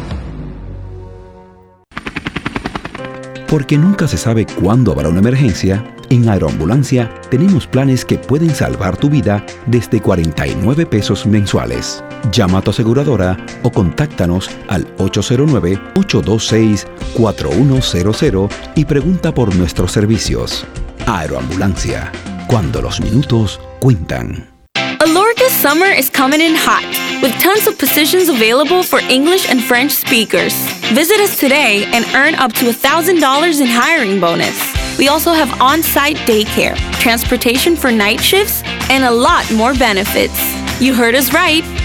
Porque nunca se sabe cuándo habrá una emergencia, en Aeroambulancia tenemos planes que pueden salvar tu vida desde 49 pesos mensuales. Llama a tu aseguradora o contáctanos al 809-826-4100 y pregunta por nuestros servicios. Aeroambulancia, cuando los minutos cuentan. Alorca's summer is coming in hot, with tons of positions available for English and French speakers. Visit us today and earn up to $1,000 in hiring bonus. We also have on site daycare, transportation for night shifts, and a lot more benefits. You heard us right.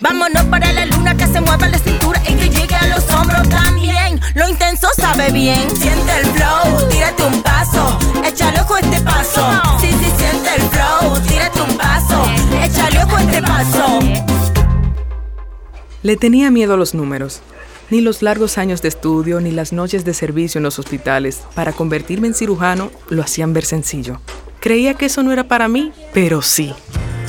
Vámonos para la luna que se mueva la cintura y que llegue a los hombros también. Lo intenso sabe bien. Siente el flow, tírate un paso, échale ojo este paso. Sí, sí, siente el flow, tírate un paso, échale ojo este paso. Le tenía miedo a los números. Ni los largos años de estudio ni las noches de servicio en los hospitales para convertirme en cirujano lo hacían ver sencillo. Creía que eso no era para mí, pero sí.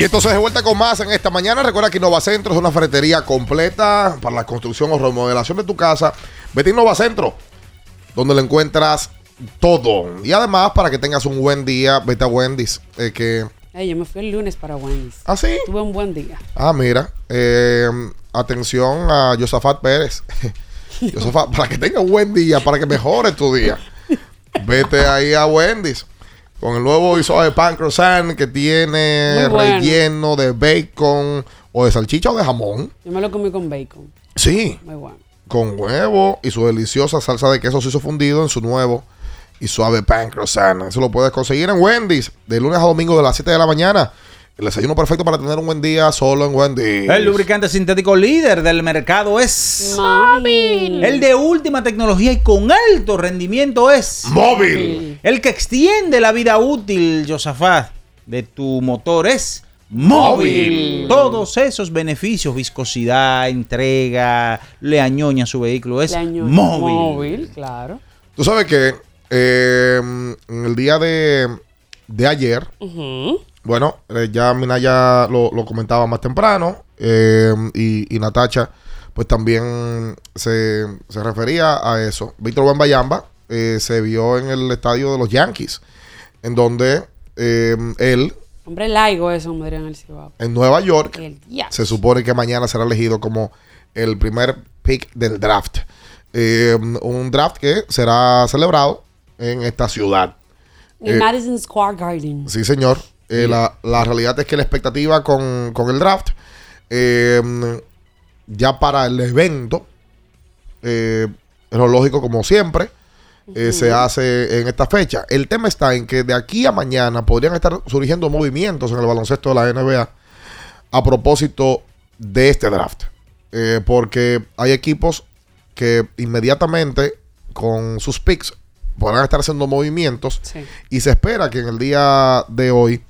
Y entonces de vuelta con más en esta mañana. Recuerda que Innovacentro es una ferretería completa para la construcción o remodelación de tu casa. Vete a Innovacentro, donde lo encuentras todo. Y además, para que tengas un buen día, vete a Wendy's. eh, que, Ey, yo me fui el lunes para Wendy's. ¿Ah, sí? Tuve un buen día. ah, mira. eh, atención a Josafat Pérez. [laughs] Josafat, para que tengas un buen día, para que mejore tu día. [laughs] Vete ahí a Wendy's. Con el nuevo guisado de pan croissant que tiene bueno. relleno de bacon o de salchicha o de jamón. Yo me lo comí con bacon. Sí, Muy bueno. con huevo y su deliciosa salsa de queso suizo fundido en su nuevo y suave pan croissant. Eso lo puedes conseguir en Wendy's de lunes a domingo de las 7 de la mañana. El desayuno perfecto para tener un buen día solo en Wendy's. El lubricante sintético líder del mercado es Móvil. el de última tecnología y con alto rendimiento es Móvil. El que extiende la vida útil, Josafat, de tu motor es móvil. Todos esos beneficios, viscosidad, entrega, le añoña a su vehículo, es móvil. Móvil, claro. Tú sabes que eh, en el día de, de ayer, Ujú. Bueno, eh, ya Minaya lo, lo comentaba más temprano eh, y, y Natacha pues también se, se refería a eso. Víctor Wembayamba eh, se vio en el estadio de los Yankees, en donde eh, él, Hombre laigo eso, dirían en el Cibao. en Nueva York, El se supone que mañana será elegido como el primer pick del draft. Un draft que será celebrado en esta ciudad. En Madison Square Garden. Sí, señor. Eh, la, la realidad es que la expectativa con, con el draft, eh, ya para el evento, eh, es lo lógico como siempre, se hace en esta fecha. El tema está en que de aquí a mañana podrían estar surgiendo movimientos en el baloncesto de la NBA a propósito de este draft. Porque hay equipos que inmediatamente con sus picks podrán estar haciendo movimientos Sí. y se espera que en el día de hoy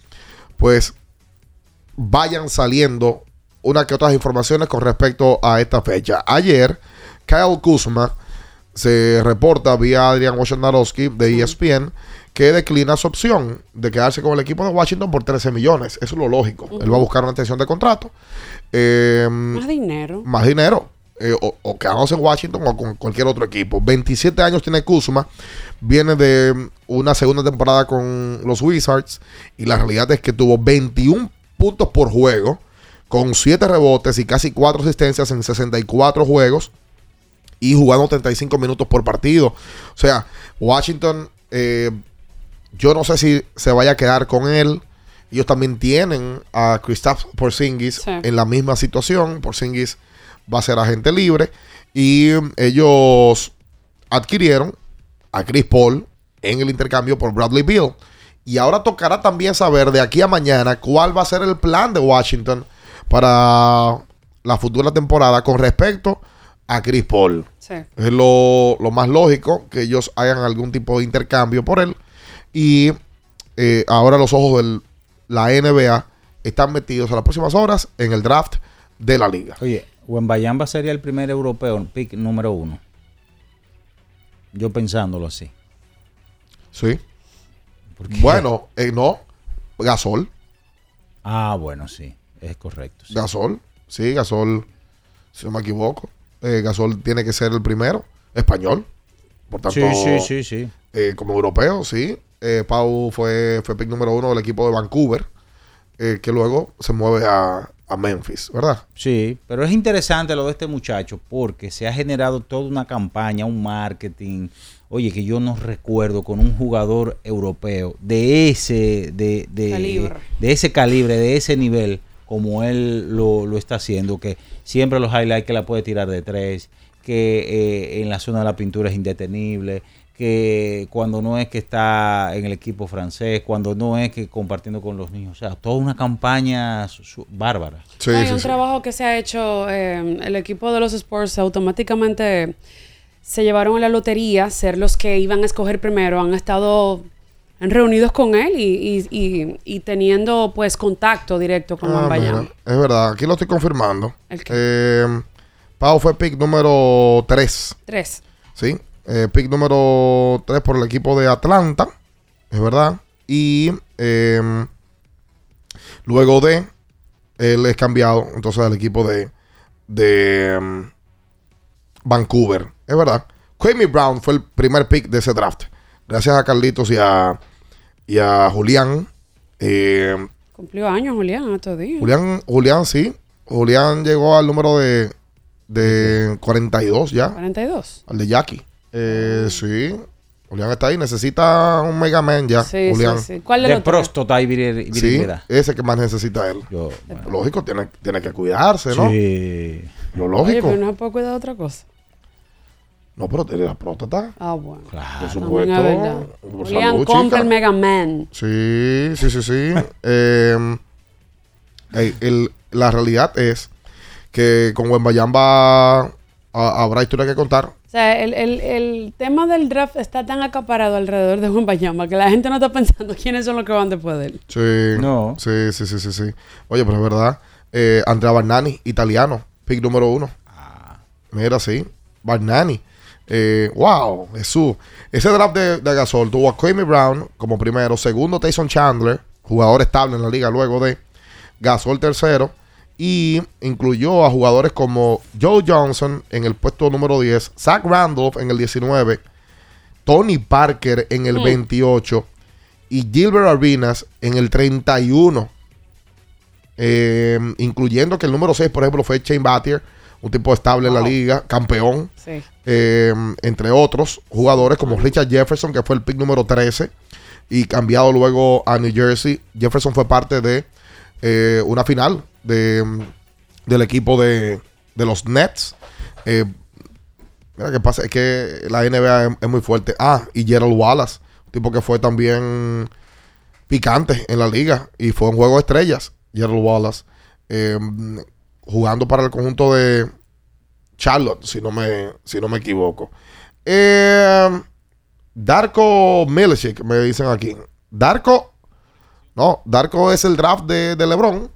pues vayan saliendo una que otras informaciones con respecto a esta fecha. Ayer, Kyle Kuzma se reporta vía Adrian Wojnarowski de ESPN que declina su opción de quedarse con el equipo de Washington por 13 millones. Eso es lo lógico. Él va a buscar una extensión de contrato. Eh, Más dinero. más dinero. Eh, o, o quedándose en Washington o con cualquier otro equipo. 27 años tiene Kuzma. Viene de una segunda temporada con los Wizards. Y la realidad es que tuvo 21 puntos por juego. Con 7 rebotes y casi 4 asistencias en 64 juegos. Y jugando 35 minutos por partido. O sea, Washington, eh, yo no sé si se vaya a quedar con él. Ellos también tienen a Kristaps Porzingis Sí. en la misma situación. Porzingis va a ser agente libre. Y ellos adquirieron a Chris Paul en el intercambio por Bradley Beal. Y ahora tocará también saber de aquí a mañana cuál va a ser el plan de Washington para la futura temporada con respecto a Chris Paul. Sí. Es lo, lo más lógico que ellos hagan algún tipo de intercambio por él. Y eh, ahora los ojos de la NBA están metidos a las próximas horas en el draft de la liga. Oye, Wembayamba sería el primer europeo, pick número uno. Yo pensándolo así. Sí. Bueno, eh, no. Gasol. Ah, bueno, sí, es correcto. sí. Gasol. Sí, Gasol. Si no me equivoco. eh, Gasol tiene que ser el primero. Español. Por tanto, Sí, sí, sí, sí. eh, como europeo, sí. Pau fue, fue pick número uno del equipo de Vancouver, que luego se mueve a, a Memphis, ¿verdad? Sí, pero es interesante lo de este muchacho porque se ha generado toda una campaña, un marketing. Oye, que yo no recuerdo con un jugador europeo de ese, de, de, Calibre. de ese calibre, de ese nivel, como él lo, lo está haciendo, que siempre los highlights que la puede tirar de tres, que eh, en la zona de la pintura es indetenible, que cuando no es que está en el equipo francés, cuando no es que compartiendo con los niños, o sea, toda una campaña bárbara. Hay un trabajo que se ha hecho, eh, el equipo de los Sports automáticamente se llevaron a la lotería, ser los que iban a escoger primero, han estado reunidos con él y, y- y- y teniendo pues contacto directo con Ah, mira, es verdad, aquí lo estoy confirmando. ¿El Eh, Pau fue pick número 3. Tres. Sí, eh, pick número 3 por el equipo de Atlanta, es verdad. Y eh, luego de él es cambiado entonces al equipo de, de em, Vancouver, es verdad. Kwame Brown fue el primer pick de ese draft. Gracias a Carlitos y a, y a Julián. Eh, Cumplió años Julián estos días. Julián, Julián, sí. Julián llegó al número de, de 42 ya. 42. Al de Jackie. Eh, sí. Julián está ahí. Necesita un Mega Man ya. Sí, Julián. sí, sí. ¿Cuál de, De los tres? próstata y Sí, ese que más necesita él. Lógico, tiene, tiene que cuidarse, ¿no? Sí. Lo Oye, lógico. pero no se puede cuidar de otra cosa. No, pero tiene la próstata. Ah, bueno. Por También supuesto. es verdad. Por Julián, salud, compra chica. el Mega Man. Sí, sí, sí, sí. [laughs] Eh, el- la realidad es que con Wembayamba ah, habrá historia que contar. O sea, el, el, el tema del draft está tan acaparado alrededor de Juan Bayama que la gente no está pensando [laughs] quiénes son los que van después de él. Sí. No. Sí, sí, sí, sí, sí. Oye, pero es verdad. Eh, Andrea Barnani, italiano, pick número uno. Mira, sí. Barnani. Eh, wow, Jesús. Ese draft de, de Gasol tuvo a Kwame Brown como primero. Segundo, Tyson Chandler, jugador estable en la liga luego de Gasol tercero. Y incluyó a jugadores como Joe Johnson en el puesto número 10, Zach Randolph en el 19, Tony Parker en el Mm. 28 y Gilbert Arenas en el 31. Eh, incluyendo que el número 6, por ejemplo, fue Shane Battier, un tipo estable en la liga, campeón. Sí. Eh, entre otros jugadores como Richard Jefferson, que fue el pick número 13 y cambiado luego a New Jersey. Jefferson fue parte de eh, una final de, del equipo de, de los Nets. Eh, mira qué pasa, es que la NBA es, muy fuerte. Ah, y Gerald Wallace, un tipo que fue también picante en la liga y fue un juego de estrellas. Gerald Wallace, eh, jugando para el conjunto de Charlotte, si no me, si no me equivoco. Eh, Darko Milicic, me dicen aquí. Darko, no, Darko es el draft de, de LeBron,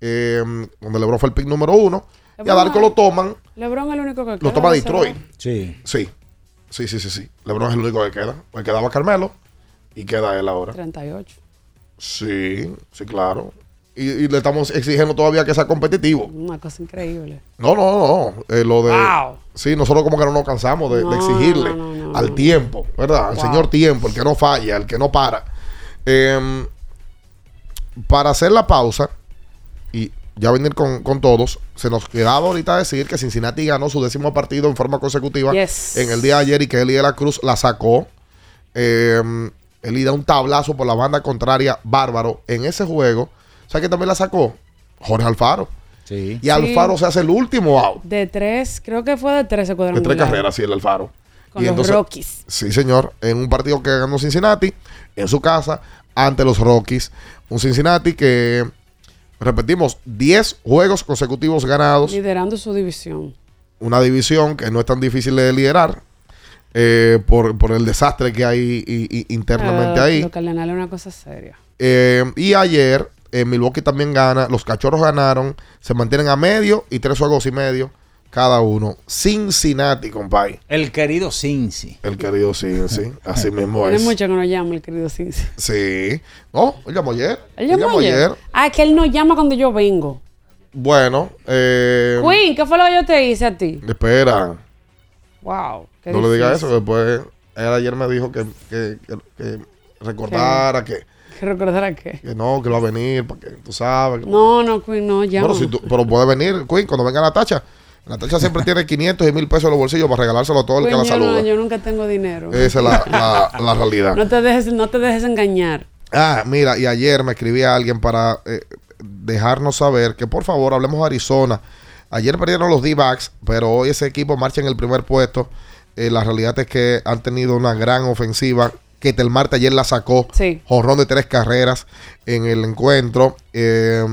eh, donde LeBron fue el pick número uno. Y a LeBron- Darko lo toman, LeBron es el único que lo queda toma de ese Detroit. Sí. Sí, sí, sí, sí, sí. LeBron es el único que queda. Pues quedaba Carmelo y queda él ahora. 38. Sí, sí, claro. Y, y le estamos exigiendo todavía que sea competitivo. Una cosa increíble. No, no, no. eh, lo de. Wow. Sí, nosotros como que no nos cansamos de, exigirle no, no, no, al no. tiempo, ¿verdad? Al Wow. señor tiempo, el que no falla, el que no para. Em, para hacer la pausa y ya venir con, con todos, se nos quedaba ahorita decir que Cincinnati ganó su décimo partido en forma consecutiva Yes. en el día de ayer y que Eli de la Cruz la sacó. Em, Eli da un tablazo por la banda contraria, bárbaro, en ese juego. ¿Sabes quién también la sacó? Jorge Alfaro. Sí. Y Alfaro se hace el último out. De tres, creo que fue de tres De tres carreras, sí, el Alfaro. Con los Rockies. Sí, señor. En un partido que ganó Cincinnati, en su casa, ante los Rockies. Un Cincinnati que, repetimos, 10 juegos consecutivos ganados. Liderando su división. Una división que no es tan difícil de liderar eh, por, por el desastre que hay internamente Ah, ahí. Lo Cardenal es una cosa seria. Eh, y ayer, eh, Milwaukee también gana. Los cachorros ganaron. Se mantienen a medio y tres juegos y medio cada uno. Cincinnati, compadre. El querido Cincy. El querido Cincy. Así [laughs] mismo Tiene es. mucho que nos llama el querido Cincy. Sí. No, él llamó ayer. Él llamó ayer. Ah, que él nos llama cuando yo vengo. Bueno, eh, Queen, ¿qué fue lo que yo te hice a ti? espera. Wow. qué No le digas difícil. eso. que Después, él ayer me dijo que, que, que- que recordara que, ¿Que recordar a qué? que no, que lo va a venir, porque tú sabes. que- No, no, Queen, no, ya. Bueno, si tú- pero puede venir, Queen, cuando venga Natacha. Natacha siempre tiene 500 y 1000 pesos en los bolsillos para regalárselo a todo el que la yo, no, saluda. yo nunca tengo dinero. Esa es la, [laughs] la- la realidad. No te dejes, no te dejes engañar. Ah, mira, y ayer me escribía alguien para eh, dejarnos saber que por favor hablemos de Arizona. Ayer perdieron los D-backs, pero hoy ese equipo marcha en el primer puesto. Eh, la realidad es que han tenido una gran ofensiva. Que Marte ayer la sacó. Sí. Jonrón de tres carreras en el encuentro eh,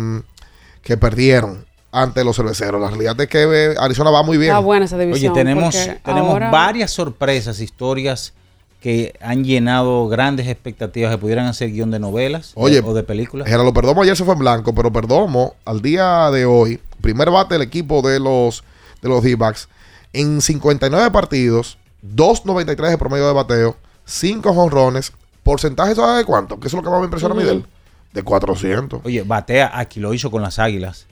que perdieron ante los cerveceros. La realidad es que eh, Arizona va muy bien. Está buena esa Oye, división. tenemos, porque tenemos ahora- varias sorpresas, historias que han llenado grandes expectativas que pudieran hacer guion de novelas o- Oye, o de películas. Gerardo Perdomo ayer se fue en blanco, pero Perdomo al día de hoy, primer bate del equipo de los de los D-backs, en 59 partidos, 2.93 de promedio de bateo, 5 jonrones, porcentaje ¿sabes de cuánto? Que eso es lo que más me impresiona a mí de él. De 400. Oye, batea, aquí lo hizo con las águilas.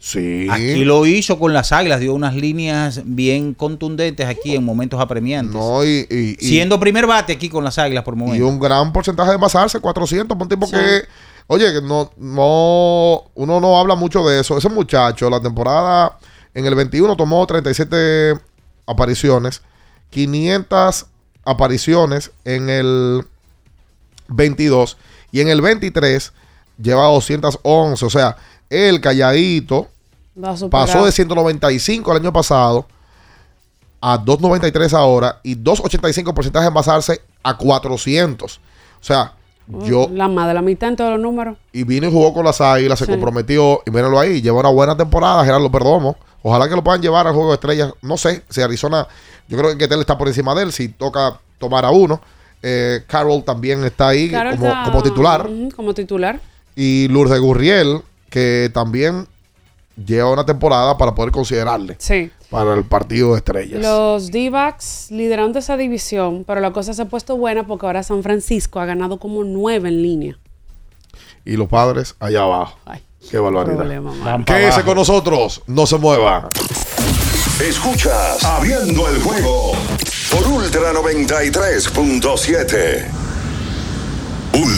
Sí. Aquí lo hizo con las águilas, dio unas líneas bien contundentes aquí en momentos apremiantes. No, y, y- y- Siendo primer bate aquí con las águilas por y momento. un gran porcentaje de basarse, 400, por un tipo Sí. que, oye, que no, no, uno no habla mucho de eso. Ese muchacho, la temporada en el 21 tomó 37 apariciones, 500 apariciones en el 22 y en el 23 lleva 211. O sea, él calladito pasó de 195 el año pasado a 293 ahora y 285 porcentaje en basarse a 400. O sea, yo La más de la mitad en todos los números. y vino y jugó con las águilas, se comprometió y mírenlo ahí, lleva una buena temporada, Gerardo Perdomo. Ojalá que lo puedan llevar al juego de estrellas. No sé si Arizona, yo creo que Ketel está por encima de él, si toca tomar a uno. Eh, Carroll también está ahí Carol como, está- como titular. Como titular. Y Lourdes Gurriel, que también lleva una temporada para poder considerarle Sí. para el partido de estrellas. Los D-backs liderando esa división, pero la cosa se ha puesto buena porque ahora San Francisco ha ganado como nueve en línea. Y los padres allá abajo. Qué barbaridad. Quédese con nosotros, no se mueva. Escuchas Abriendo el juego por Ultra 93.7. Ultra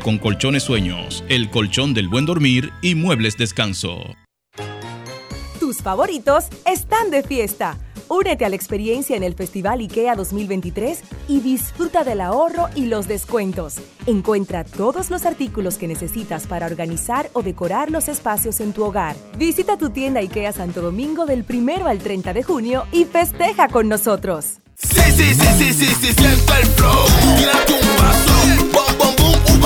con colchones sueños, el colchón del buen dormir y muebles descanso. Tus favoritos están de fiesta. Únete a la experiencia en el Festival IKEA 2023 y disfruta del ahorro y los descuentos. Encuentra todos los artículos que necesitas para organizar o decorar los espacios en tu hogar. Visita tu tienda IKEA Santo Domingo del 1 al 30 de junio y festeja con nosotros. Sí, sí, sí, sí, sí, sí, el flow. Tírate un paso.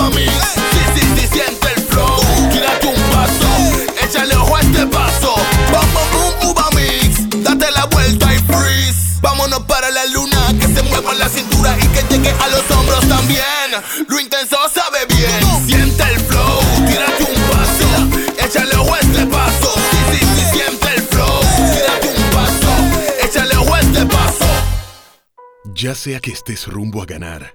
Sí, sí, sí, siente el flow. Tírate un paso. Échale ojo este paso. Bom, bom, boom, uva mix. Date la vuelta y freeze. Vámonos para la luna. Que se mueva la cintura y que llegue a los hombros también. Lo intenso sabe bien. Siente el flow. Tírate un paso. Échale ojo este paso. Sí, sí, sí, siente el flow. Tírate un paso. Échale ojo este paso. Ya sea que estés rumbo a ganar,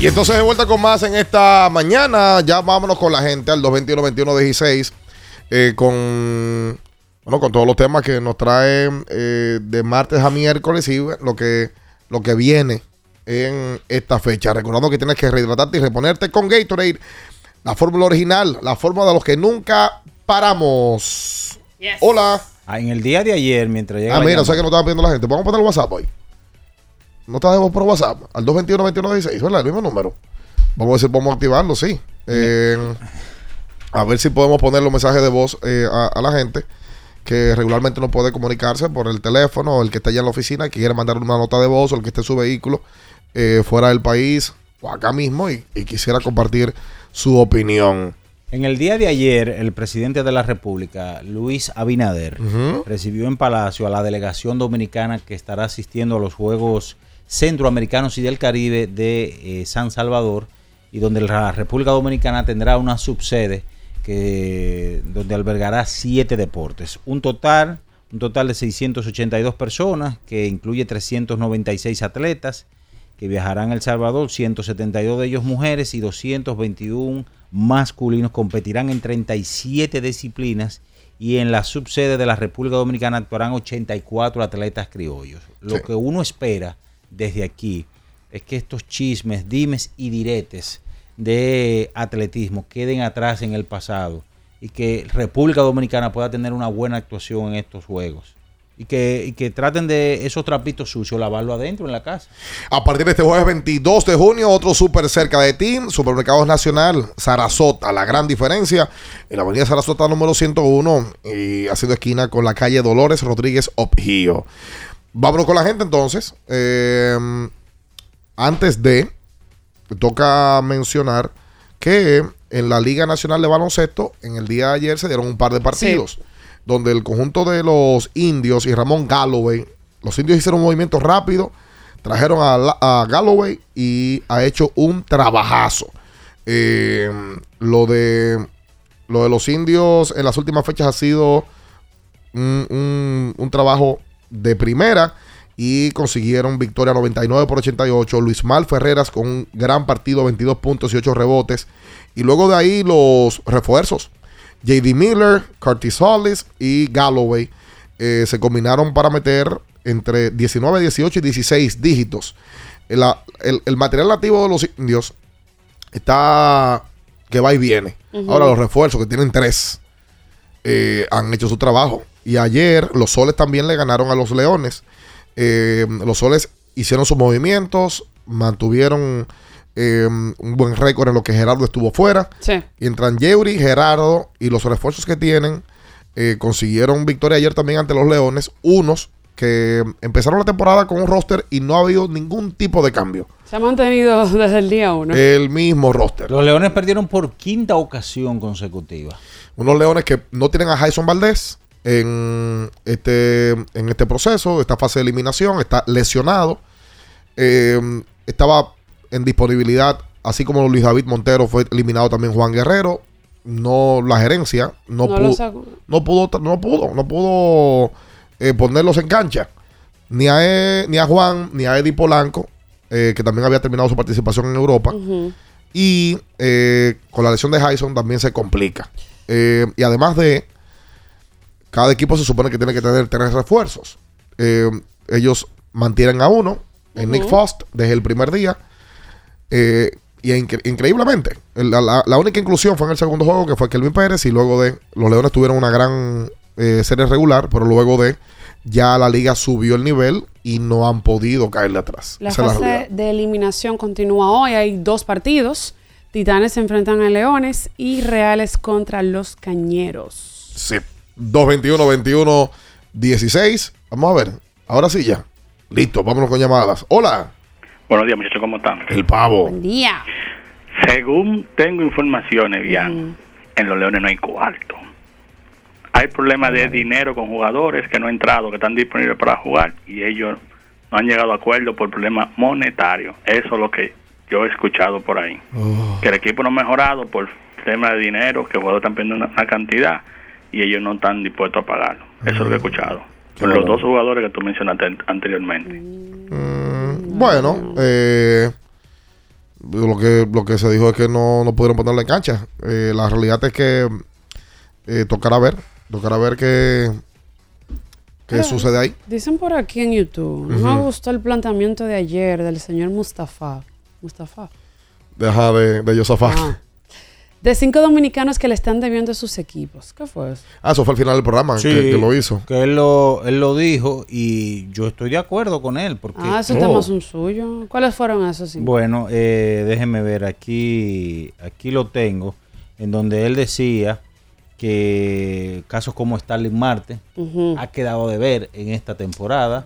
Y entonces de vuelta con más en esta mañana. Ya vámonos con la gente al 221-21-16. eh, con, bueno, con todos los temas que nos traen eh, de martes a miércoles y lo que, lo que viene en esta fecha. Recordando que tienes que rehidratarte y reponerte con Gatorade. La fórmula original, la fórmula de los que nunca paramos. Hola. Ah, en el día de ayer, mientras llega Ah, mira, o sea que no estaba viendo la gente. Vamos a poner el WhatsApp hoy. No te dejemos por WhatsApp. Al 221-2116, ¿verdad? El mismo número. Vamos a ver si podemos activarlo, sí. Eh, a ver si podemos poner los mensajes de voz eh, a, a la gente que regularmente no puede comunicarse por el teléfono o el que está allá en la oficina, que quiere mandar una nota de voz o el que esté en su vehículo eh, fuera del país o acá mismo y, y quisiera compartir su opinión. En el día de ayer, el presidente de la República, Luis Abinader, recibió en Palacio a la delegación dominicana que estará asistiendo a los Juegos Centroamericanos y del Caribe de eh, San Salvador y donde la República Dominicana tendrá una subsede que donde albergará siete deportes. Un total, un total de 682 personas que incluye 396 atletas que viajarán a El Salvador, 172 de ellos mujeres y 221 masculinos competirán en 37 disciplinas y en la subsede de la República Dominicana actuarán 84 atletas criollos. Lo Sí. que uno espera desde aquí es que estos chismes, dimes y diretes de atletismo queden atrás en el pasado y que República Dominicana pueda tener una buena actuación en estos juegos. Y que, que traten de esos trapitos sucios lavarlo adentro en la casa. A partir de este jueves 22 de junio, otro súper cerca de ti, Supermercados Nacional, Sarasota, la gran diferencia, en la avenida Sarasota número 101 y haciendo esquina con la calle Dolores Rodríguez Opgío. Vámonos con la gente entonces. Eh, antes de, toca mencionar que en la Liga Nacional de Baloncesto, en el día de ayer se dieron un par de partidos, donde el conjunto de los indios y Ramón Galloway, los indios hicieron un movimiento rápido, trajeron a, La- a Galloway y ha hecho un trabajazo. Eh, lo de lo de los indios en las últimas fechas ha sido un, un- un trabajo de primera y consiguieron victoria 99 por 88. Luis Mal Ferreras con un gran partido, 22 puntos y 8 rebotes. Y luego de ahí los refuerzos. JD Miller, Curtis Hollis y Galloway eh, se combinaron para meter entre 19, 18 y 16 dígitos el, el- el material nativo de los indios está que va y viene. Ahora los refuerzos, que tienen tres, eh, han hecho su trabajo. Y ayer los soles también le ganaron a los leones. Eh, los soles hicieron sus movimientos, mantuvieron eh, un buen récord en lo que Gerardo estuvo fuera. Sí. Y entran Yeuri, Gerardo y los refuerzos que tienen eh, consiguieron victoria ayer también ante los Leones. Unos que empezaron la temporada con un roster y no ha habido ningún tipo de cambio. Se ha mantenido [laughs] desde el día uno. El mismo roster. Los Leones perdieron por quinta ocasión consecutiva. Unos Leones que no tienen a Jason Valdés en este, en este proceso, esta fase de eliminación, está lesionado. Eh, estaba en disponibilidad, así como Luis David Montero fue eliminado también Juan Guerrero. No, la gerencia no, pudo, no pudo, no pudo, no pudo eh, ponerlos en cancha. Ni a, E- ni a Juan, ni a Eddie Polanco, eh, que también había terminado su participación en Europa. Y eh, con la lesión de Hyson también se complica. Y además de, cada equipo se supone que tiene que tener tres refuerzos. Eh, ellos mantienen a uno, en Nick Ujú. Fost, desde el primer día. Eh, y incre- increíblemente, la, la- la única inclusión fue en el segundo juego, que fue Kelvin Pérez. Y luego de, los Leones tuvieron una gran eh, serie regular, pero luego de, ya la liga subió el nivel y no han podido caerle atrás. La Esa fase de eliminación continúa hoy. Hay dos partidos. Titanes se enfrentan a Leones y Reales contra los Cañeros. Sí. 221-21-16. Vamos a ver. Ahora sí ya. Listo, vámonos con llamadas. Hola. Buenos días, muchachos, ¿cómo están? El pavo. día. Según tengo informaciones, bien, en los Leones no hay cuarto. Hay problemas de dinero con jugadores que no han entrado, que están disponibles para jugar y ellos no han llegado a acuerdo por problemas monetarios. Eso es lo que yo he escuchado por ahí. Que el equipo no ha mejorado por tema de dinero, que los jugadores están pidiendo una, una cantidad y ellos no están dispuestos a pagarlo. Eso es lo que he escuchado. Por los dos jugadores que tú mencionaste an- anteriormente. Bueno, eh, lo, que, lo que se dijo es que no, no pudieron ponerla en cancha. Eh, la realidad es que eh, tocará ver. Tocará ver qué, qué Pero sucede ahí. Dicen por aquí en YouTube. No me gustó el planteamiento de ayer del señor Mustafa. Mustafa. Deja de, de Yosafat. Ah. De cinco dominicanos que le están debiendo a sus equipos. ¿Qué fue eso? Ah, eso fue al final del programa Sí, que, que lo hizo. Que él lo, él lo dijo y yo estoy de acuerdo con él. Porque, Ah, esos Oh. temas son suyos. ¿Cuáles fueron esos cinco? Bueno, eh, déjenme ver, aquí, aquí lo tengo, en donde él decía que casos como Starling Marte ha quedado de ver en esta temporada.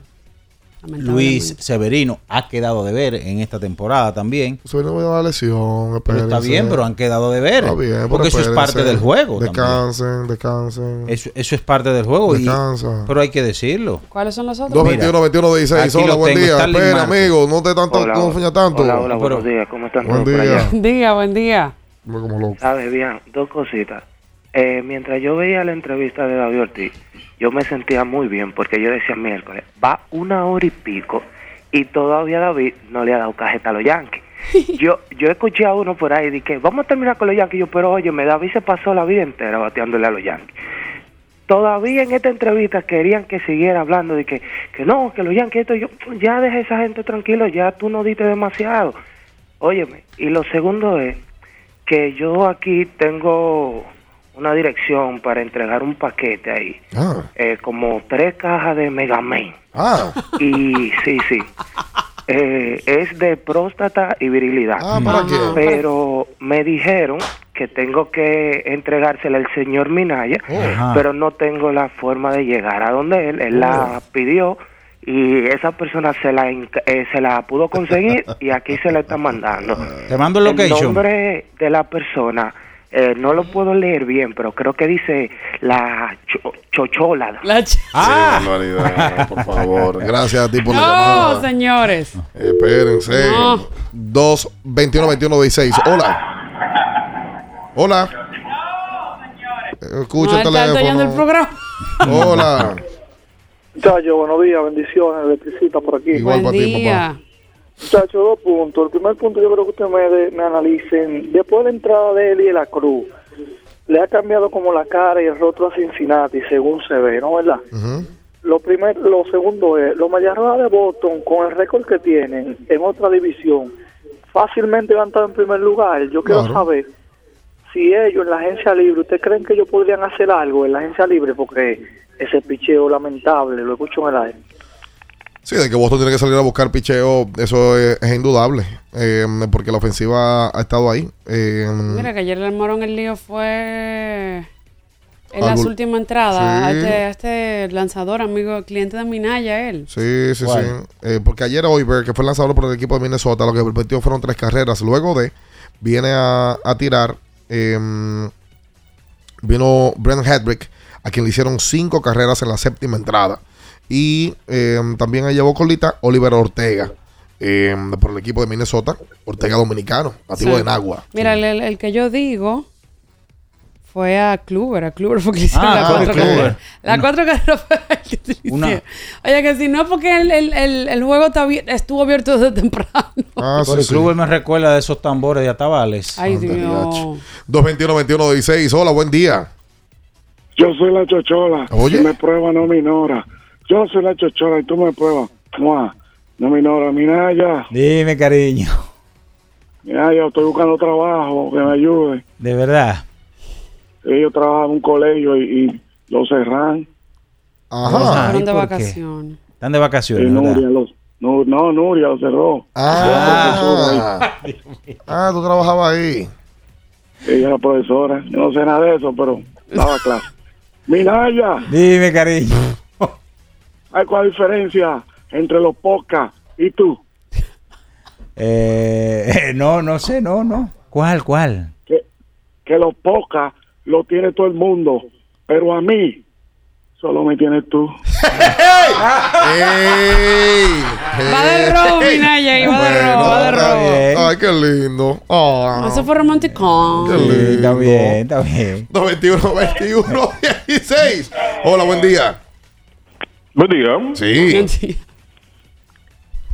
Luis Severino ha quedado de ver en esta temporada también. Eso no me da lesión. Pero está espérense. bien, pero han quedado de ver. Está bien, porque eso es espérense. parte del juego. también. Descansen, descansen. Eso, eso es parte del juego. y- Descansa. pero hay que decirlo. ¿Cuáles son los otros? 221 21 16 aquí Hola, buen tengo, día. Espera, amigo, no te tanto, Hola, no hola. tanto. Hola, hola, buenos Pero- días. ¿Cómo están Buen día. buen día. Como loco. Sabes, bien, dos cositas. Eh, mientras yo veía la entrevista de David Ortiz, yo me sentía muy bien porque yo decía miércoles, va una hora y pico y todavía David no le ha dado cajeta a los Yankees. [laughs] Yo yo escuché a uno por ahí y dije, vamos a terminar con los Yankees. Yo, pero oye, David se pasó la vida entera bateándole a los Yankees. Todavía en esta entrevista querían que siguiera hablando de que, que no, que los Yankees, esto, yo, ya deja a esa gente tranquilo, ya tú no diste demasiado. Óyeme, y lo segundo es que yo aquí tengo una dirección para entregar un paquete ahí, Ah. eh, como tres cajas de Megaman. Ah. Y sí, sí. Eh, es de próstata y virilidad. Ah, ¿para qué? Pero me dijeron que tengo que entregársela al señor Minaya, Ajá. pero no tengo la forma de llegar a donde él. Él la pidió y esa persona se la eh, se la pudo conseguir y aquí se la está mandando. Te mando el El location. nombre de la persona eh, no lo puedo leer bien, pero creo que dice la cho- chochola. Ah. Qué barbaridad, por favor. Gracias a ti por la No, llamada. señores. Espérense. No. 2 21 21 16. Hola. Hola. Escucha no el está oyendo el teléfono. programa. Hola. Muchachos, buenos días, bendiciones, electricista por aquí. Igual para ti, papá. Muchachos, dos puntos. El primer punto yo creo que ustedes me, de- me analicen. Después de la entrada de él y de la cruz, le ha cambiado como la cara y el rostro a Cincinnati, según se ve, ¿no verdad? lo primero, lo segundo es, los Mayarrojas de Boston, con el récord que tienen en otra división, fácilmente van a estar en primer lugar. Yo quiero Claro. saber si ellos en la agencia libre, ¿usted creen que ellos podrían hacer algo en la agencia libre? Porque ese picheo lamentable, lo escucho en el aire. Sí, de que Boston tiene que salir a buscar picheo, eso es, es indudable. eh, porque la ofensiva ha estado ahí. eh, Mira que ayer le armaron el lío fue en las últimas entradas a, Sí. este, a este lanzador, amigo, cliente de Minaya, él. Sí, sí, ¿Cuál? sí. Eh, porque ayer Oiber, que fue lanzador por el equipo de Minnesota, lo que permitió fueron tres carreras. Luego de, viene a, a tirar, eh, vino Brent Hedrick, a quien le hicieron cinco carreras en la séptima entrada. Y eh, también ahí llevó colita Oliver Ortega, eh, por el equipo de Minnesota. Ortega dominicano, nativo Sí. de Nagua. Mira, el, el- el que yo digo fue a Kluber, a Kluber fue que le hicieron Ah, las ah, cuatro Kluber. carreras. Las Una- cuatro carreras fue el que Una-. Oye, que si no es porque el, el- el- el juego estuvo abierto desde temprano. Ah, el club me recuerda de esos tambores de Atabales. Ay, Dios. 221-21-16. Hola, buen día. Yo soy la chochola. Oye. Si me prueba, no minora. Yo soy la chochola y tú me pruebas. ¡Mua! No minora. Mira ya. Dime, cariño. Mira ya, estoy buscando trabajo que me ayude. De verdad. Ellos trabajan en un colegio y, y lo cerran. Ajá. ¿y de vacaciones. Están de vacaciones. Nuria, los, no, no, Nuria lo cerró. Ah, ah, tú trabajabas ahí. Ella era profesora. Yo no sé nada de eso, pero daba clase. Minaya, Dime, cariño. ¿Hay cuál diferencia entre los pocas y tú? Eh, [laughs] no, no sé, no, no. ¿Cuál, cuál? que, que los pocas lo tiene todo el mundo, pero a mí solo me tienes tú. Va de robo, Minaya, y va de robo, va de robo. Ay, qué lindo. Ah, Eso fue romántico. qué lindo. Está bien, está bien. 221 21 16. Hola, buen día. Buen día. Sí.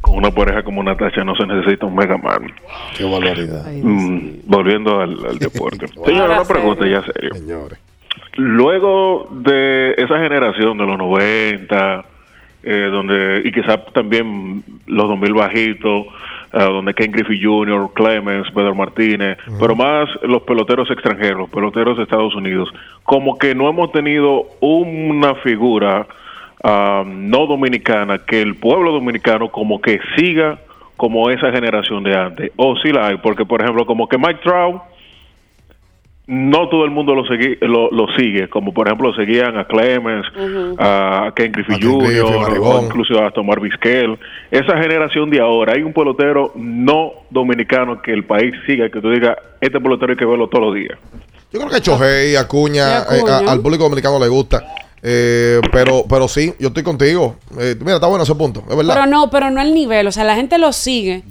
Con una pareja como Natasha no se necesita un Mega Man. Qué barbaridad. Mm, volviendo al, al [laughs] deporte. Señor, Ahora una pregunta serio. ya serio. Luego de esa generación de los 90, eh, donde y quizás también los 2000 bajitos, eh, donde Ken Griffey Jr., Clemens, Pedro Martínez, pero más los peloteros extranjeros, peloteros de Estados Unidos, como que no hemos tenido una figura ah, no dominicana que el pueblo dominicano como que siga como esa generación de antes. O sí la hay, porque por ejemplo como que Mike Trout no todo el mundo lo, segui- lo, lo sigue, como por ejemplo seguían a Clemens, a Ken Griffey A Ken Griffey, Jr., o incluso a Tomar Vizquel. Esa generación de ahora, hay un pelotero no dominicano que el país siga, que tú digas, este pelotero hay que verlo todos los días. Yo creo que Chohei, Acuña, Acuña. eh, a- al público dominicano le gusta. Eh, pero, pero sí, yo estoy contigo. Eh, mira, está bueno ese punto, es verdad. Pero no, pero no el nivel. O sea, la gente lo sigue,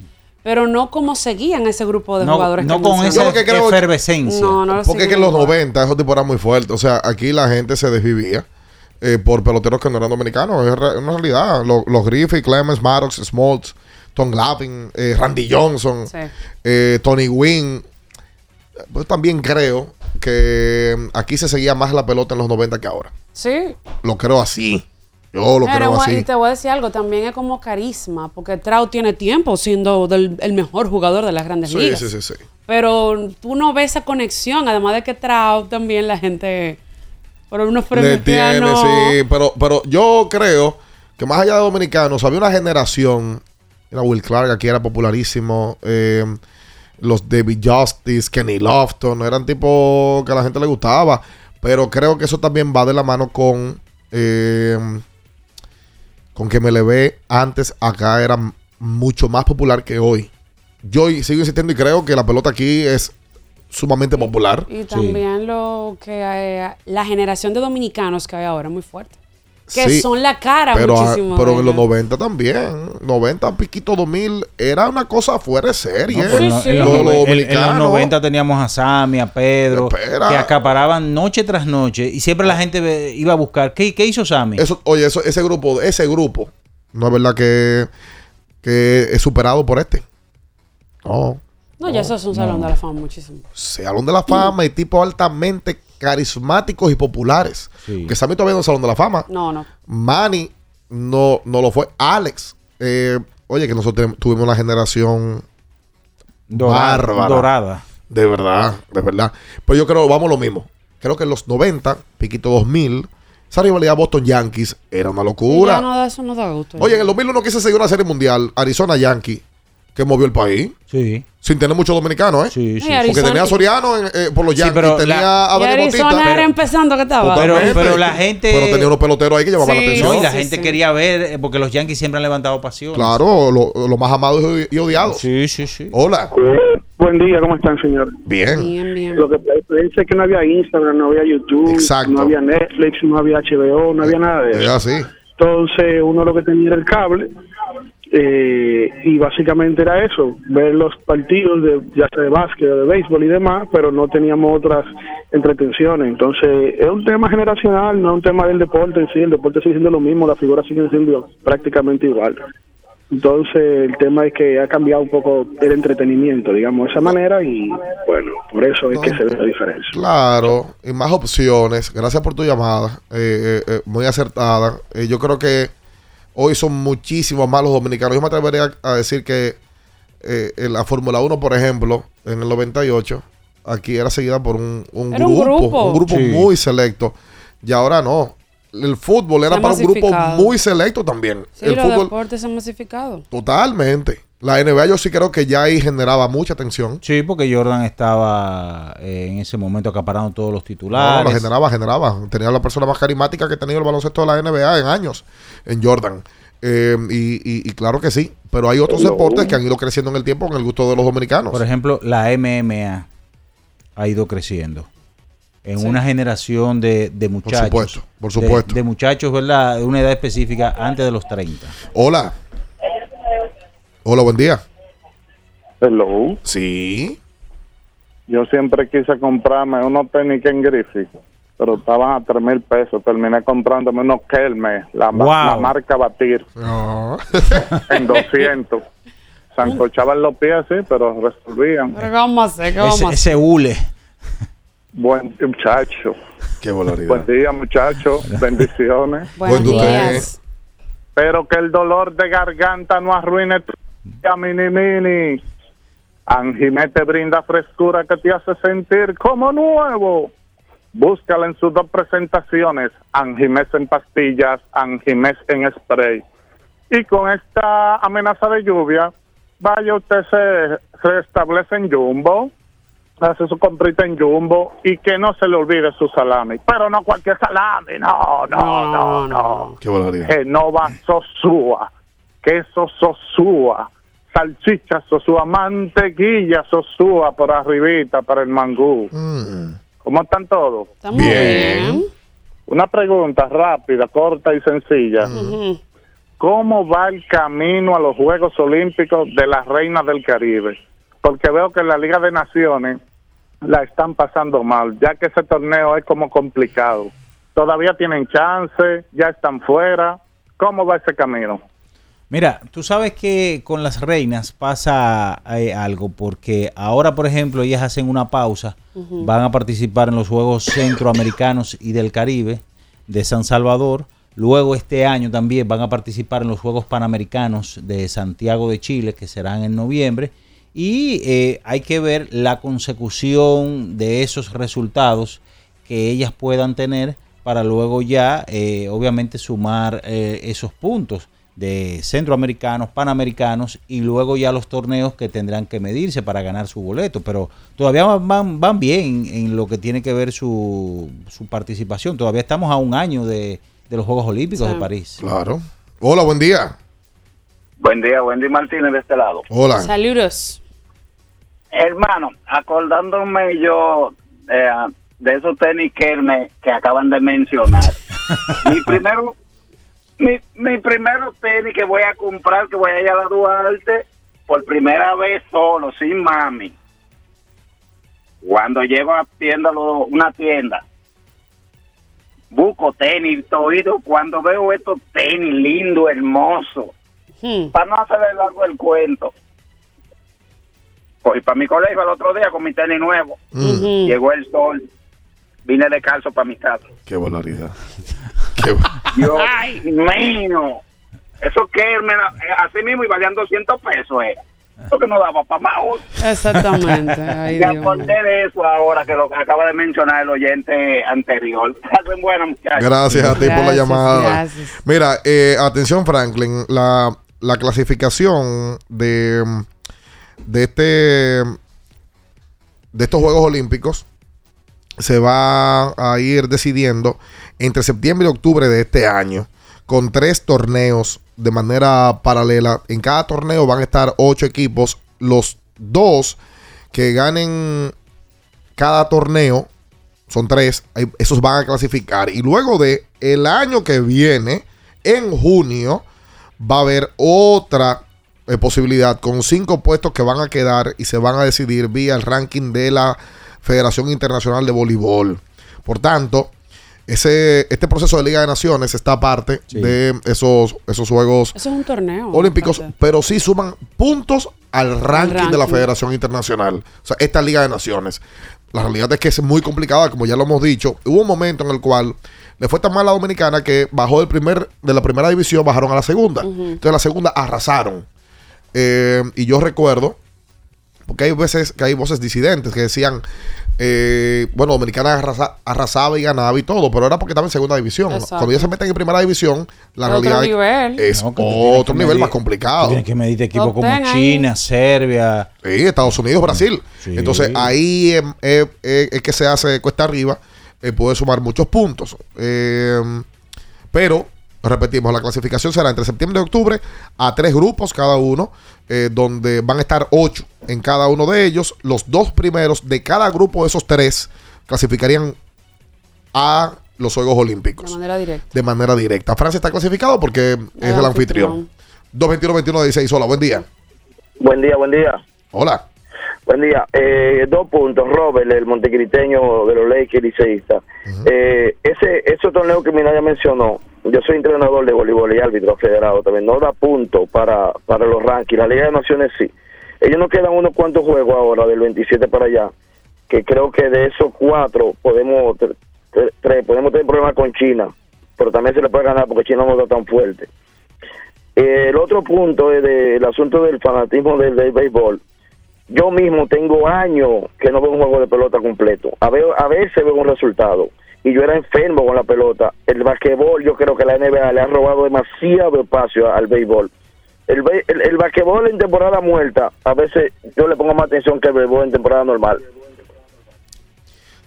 pero no como seguían ese grupo de No- jugadores. no que con esa lo que creo es- efervescencia. No, no lo Porque es que en los igual. 90 esos tipos eran muy fuertes. O sea, aquí la gente se desvivía eh, por peloteros que no eran dominicanos. Es re- una realidad. Los, los Griffey, Clemens, Maddox, Smoltz, Tom Glavine, eh, Randy Johnson, Sí. eh, Tony Wynn. Pues también creo que aquí se seguía más la pelota en los 90 que ahora. Sí. Lo creo así. Yo lo Pero, creo así. Y te voy a decir algo, también es como carisma, porque Trout tiene tiempo siendo del- el mejor jugador de las grandes Sí, ligas. sí, sí, sí. Pero tú no ves esa conexión, además de que Trout también la gente... Por unos Le tiene, sí, pero, pero yo creo que más allá de dominicanos, había una generación, era Will Clark, aquí era popularísimo, eh, los David Justice, Kenny Lofton, eran tipos que a la gente le gustaba, pero creo que eso también va de la mano con, eh, con que MLB antes acá era mucho más popular que hoy. Yo sigo insistiendo y creo que la pelota aquí es sumamente popular. Y también lo que eh, la generación de dominicanos que hay ahora es muy fuerte. Que Sí, son la cara pero, ah, muchísimo. pero en los ellos. 90 también. 90, piquito 2000. Era una cosa fuera de serie. No, pero no- en, los, Los- los noven- en- en los dominicanos. 90 teníamos a Sammy, a Pedro, Espera. que acaparaban noche tras noche y siempre la gente ve- iba a buscar. ¿Qué, qué hizo Sammy? Eso, oye, eso, ese grupo, ese grupo, no es verdad que, que es superado por este. No. No, ya eso es un salón de la fama muchísimo. Salón de la fama y tipo altamente carismáticos y populares. Que Sammy todavía no es Salón de la Fama. No, no. Manny no, no lo fue. Alex, eh, oye, que nosotros tuvimos una generación Dorada, bárbara. dorada. De verdad, de verdad. Pero yo creo, vamos lo mismo. Creo que en los 90, Piquito 2000, esa rivalidad Boston Yankees era una Ya locura. no eso, no da gusto. Oye, en el 2001 quise seguir una serie mundial, Arizona Yankee, que movió el país. Sí. Sin tener muchos dominicanos, ¿eh? Sí, sí. Porque tenía a Soriano en- eh, por los Sí, Yankees, pero tenía la- a y Dani Arizona Bautista. era empezando que estaba. Pero, pero la gente. Pero tenía unos peloteros ahí que llamaban Sí, la atención. No, y la sí, gente sí. quería ver, eh, porque los Yankees siempre han levantado pasión. Claro, lo, lo más amados y odiados. Sí, sí, sí. Hola. Buen día, ¿cómo están, señor? Bien. Bien, bien. Lo que pensé que no había Instagram, no había YouTube, Exacto. no había Netflix, no había HBO, no había nada de Es eso. así. Entonces uno lo que tenía era el cable eh, y básicamente era eso, ver los partidos de ya sea de básquet de béisbol y demás, pero no teníamos otras entretenciones. Entonces es un tema generacional, no es un tema del deporte en sí, el deporte sigue siendo lo mismo, las figuras siguen siendo prácticamente igual. Entonces el tema es que ha cambiado un poco el entretenimiento, digamos, de esa manera y bueno, por eso es que se ve la diferencia. Claro, y más opciones. Gracias por tu llamada, eh, eh, eh, muy acertada. Eh, yo creo que hoy son muchísimos más los dominicanos. Yo me atrevería a decir que eh, en la Fórmula 1, por ejemplo, en el 98, aquí era seguida por un, un Era un grupo, un grupo Sí. muy selecto. Y ahora no. El fútbol era para un grupo muy selecto también. Sí, el los fútbol deportes se han masificado. totalmente. La NBA yo sí creo que ya ahí generaba mucha atención. Sí, porque Jordan estaba eh, en ese momento acaparando todos los No, titulares. lo generaba, generaba. Tenía la persona más carismática que ha tenido el baloncesto de la NBA en años, en Jordan. Eh, y, y- y claro que sí, pero hay otros deportes que han ido creciendo en el tiempo en el gusto de los dominicanos. Por ejemplo, la MMA ha ido creciendo. En Sí. una generación de, de muchachos. supuesto, por de- supuesto. De, muchachos, ¿verdad? De una edad específica antes de los 30. Hola. Hola, buen día. Hello. Sí. Yo siempre quise comprarme unos tenis en Griffith, pero estaban a tres mil pesos. Terminé comprándome unos Kelme, la, ma- Wow. la marca Batir, en 200. [laughs] Sancochaban los pies, sí, pero resolvían. Pero ¿qué vamos a hacer? ¿Qué vamos Ese, a hacer? ese hule. Buen muchacho. Qué volaridad. Buen día, muchachos. Bendiciones. Buenos Buen día. días. Pero que el dolor de garganta no arruine tu mini mini. Anjimé te brinda frescura que te hace sentir como nuevo. Búscala en sus dos presentaciones, Anjimés en pastillas, Anjimés en spray. Y con esta amenaza de lluvia, vaya usted se restablece en Jumbo, hace su comprita en Jumbo y que no se le olvide su salami. Pero no cualquier salami, no, no, no, no. Qué volaridad. Genova Sosúa, queso Sosúa, salchicha Sosúa, mantequilla Sosúa por arribita para el mangú. Mm. ¿Cómo están todos? Estamos Bien. bien. Una pregunta rápida, corta y sencilla. ¿Cómo va el camino a los Juegos Olímpicos de las Reinas del Caribe? Porque veo que en la Liga de Naciones la están pasando mal, ya que ese torneo es como complicado. Todavía tienen chance, ya están fuera. ¿Cómo va ese camino? Mira, tú sabes que con las reinas pasa eh, algo, porque ahora, por ejemplo, ellas hacen una pausa, van a participar en los Juegos Centroamericanos y del Caribe de San Salvador. Luego este año también van a participar en los Juegos Panamericanos de Santiago de Chile, que serán en noviembre. Y eh, hay que ver la consecución de esos resultados que ellas puedan tener para luego ya, eh, obviamente, sumar eh, esos puntos de centroamericanos, panamericanos y luego ya los torneos que tendrán que medirse para ganar su boleto. Pero todavía van- van, bien en lo que tiene que ver su, su participación. Todavía estamos a un año de, de los Juegos Olímpicos Sí. de París. Claro. Hola, buen día. Buen día, Wendy Martínez de este lado. Hola. Saludos. Hermano, acordándome yo eh, de esos tenis Kelme que acaban de mencionar. [laughs] mi primero mi, mi primero tenis que voy a comprar, que voy a ir a la Duarte, por primera vez solo, sin mami. Cuando llego a tienda, lo- una tienda, busco tenis, todo, cuando veo estos tenis lindos, hermosos, Hmm. para no hacerle largo el cuento. Fui para mi colegio el otro día con mi tenis nuevo. Ujú. Llegó el sol. vine de calzo para mi casa. Qué barbaridad. Ay, mío. Eso que me la- eh, así mismo y valían 200 pesos, eh. Eso que no daba para más. Exactamente. [laughs] Ay, Dios acordé de eso ahora que lo acaba de mencionar el oyente anterior. [laughs] Muchachos. Gracias a ti por la llamada. gracias. Mira, eh, atención Franklin, la, la clasificación de, de este de estos Juegos Olímpicos se va a ir decidiendo entre septiembre y octubre de este año con tres torneos de manera paralela. En cada torneo van a estar ocho equipos. Los dos que ganen cada torneo son tres, esos van a clasificar. Y luego de el año que viene, en junio, va a haber otra eh, posibilidad con cinco puestos que van a quedar y se van a decidir vía el ranking de la Federación Internacional de Voleibol. Por tanto, ese, este proceso de Liga de Naciones está aparte de esos, esos Juegos Eso es un torneo. Olímpicos, aparte. pero sí suman puntos al ranking, de la. Federación Internacional. O sea, esta Liga de Naciones. La realidad es que es muy complicada, como ya lo hemos dicho. Hubo un momento en el cual le fue tan mal a la Dominicana que bajó del primer, de la primera división, bajaron a la segunda. Entonces la segunda arrasaron. Eh, y yo recuerdo, porque hay veces que hay voces disidentes que decían, eh, bueno, Dominicana arrasa- arrasaba y ganaba y todo, pero era porque estaba en segunda división. Exacto. Cuando ya se meten en primera división, la Otro realidad nivel. es No, otro nivel medir- más complicado. Tienes que medir equipos como ahí. China, Serbia. Sí, Estados Unidos, Brasil. Sí. Entonces ahí em, eh, eh, es que se hace cuesta arriba, eh, puede sumar muchos puntos. Eh, pero, repetimos, la clasificación será entre septiembre y octubre a tres grupos cada uno, eh, donde van a estar ocho en cada uno de ellos. Los dos primeros de cada grupo de esos tres clasificarían a los Juegos Olímpicos De manera directa. de manera directa. Francia está clasificado porque es el anfitrión. 221-21-16. Hola, buen día. Buen día, buen día. Hola. Buen día. Eh, dos puntos. Robert, el montecriteño de los Lakers liceísta. eh, ese, ese torneo que Minaya mencionó, yo soy entrenador de voleibol y árbitro federado también, no da punto para, para los rankings. La Liga de Naciones sí. Ellos nos quedan unos cuantos juegos ahora, del 27 para allá, que creo que de esos cuatro podemos, tre- tre- tres, podemos tener problemas con China, pero también se le puede ganar porque China no está tan fuerte. Eh, el otro punto es del asunto del fanatismo del, del béisbol. Yo mismo tengo años que no veo un juego de pelota completo. A, ver, a veces veo un resultado. Y yo era enfermo con la pelota. El basquetbol, yo creo que la NBA le ha robado demasiado espacio al béisbol. El, be- el, el basquetbol en temporada muerta, a veces yo le pongo más atención que el béisbol en temporada normal.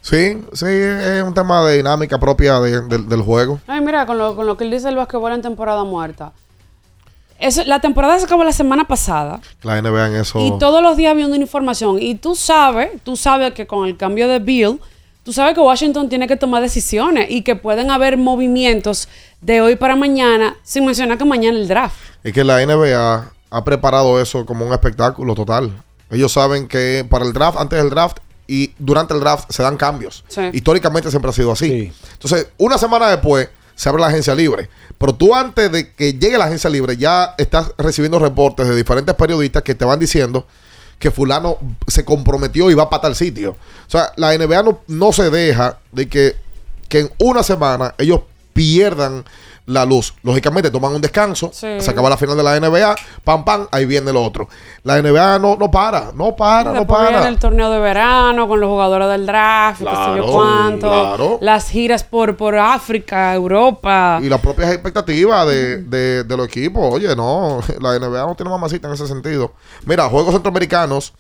Sí, sí, es un tema de dinámica propia de- del- del juego. Ay, mira, con lo, con lo que él dice el basquetbol en temporada muerta. Eso, la temporada se acabó la semana pasada La NBA en eso. y todos los días viendo una información. Y tú sabes, tú sabes que con el cambio de Bill, tú sabes que Washington tiene que tomar decisiones y que pueden haber movimientos de hoy para mañana, sin mencionar que mañana el draft. Es que la NBA ha preparado eso como un espectáculo total. Ellos saben que para el draft, antes del draft y durante el draft se dan cambios. Sí. Históricamente siempre ha sido así. Entonces, una semana después se abre la agencia libre. Pero tú antes de que llegue la agencia libre ya estás recibiendo reportes de diferentes periodistas que te van diciendo que fulano se comprometió y va para tal sitio. O sea, la NBA no, no se deja de que, que en una semana ellos pierdan la luz. Lógicamente toman un descanso, Sí. se acaba la final de la NBA, pam, pam, ahí viene lo otro. La NBA no, no para, no para, no para. viene el torneo de verano con los jugadores del draft, qué sé Claro, yo cuánto. claro. Las giras por, por África, Europa. Y las propias expectativas de, de- de los equipos. Oye, no, [laughs] la NBA no tiene mamacita en ese sentido. Mira, Juegos Centroamericanos,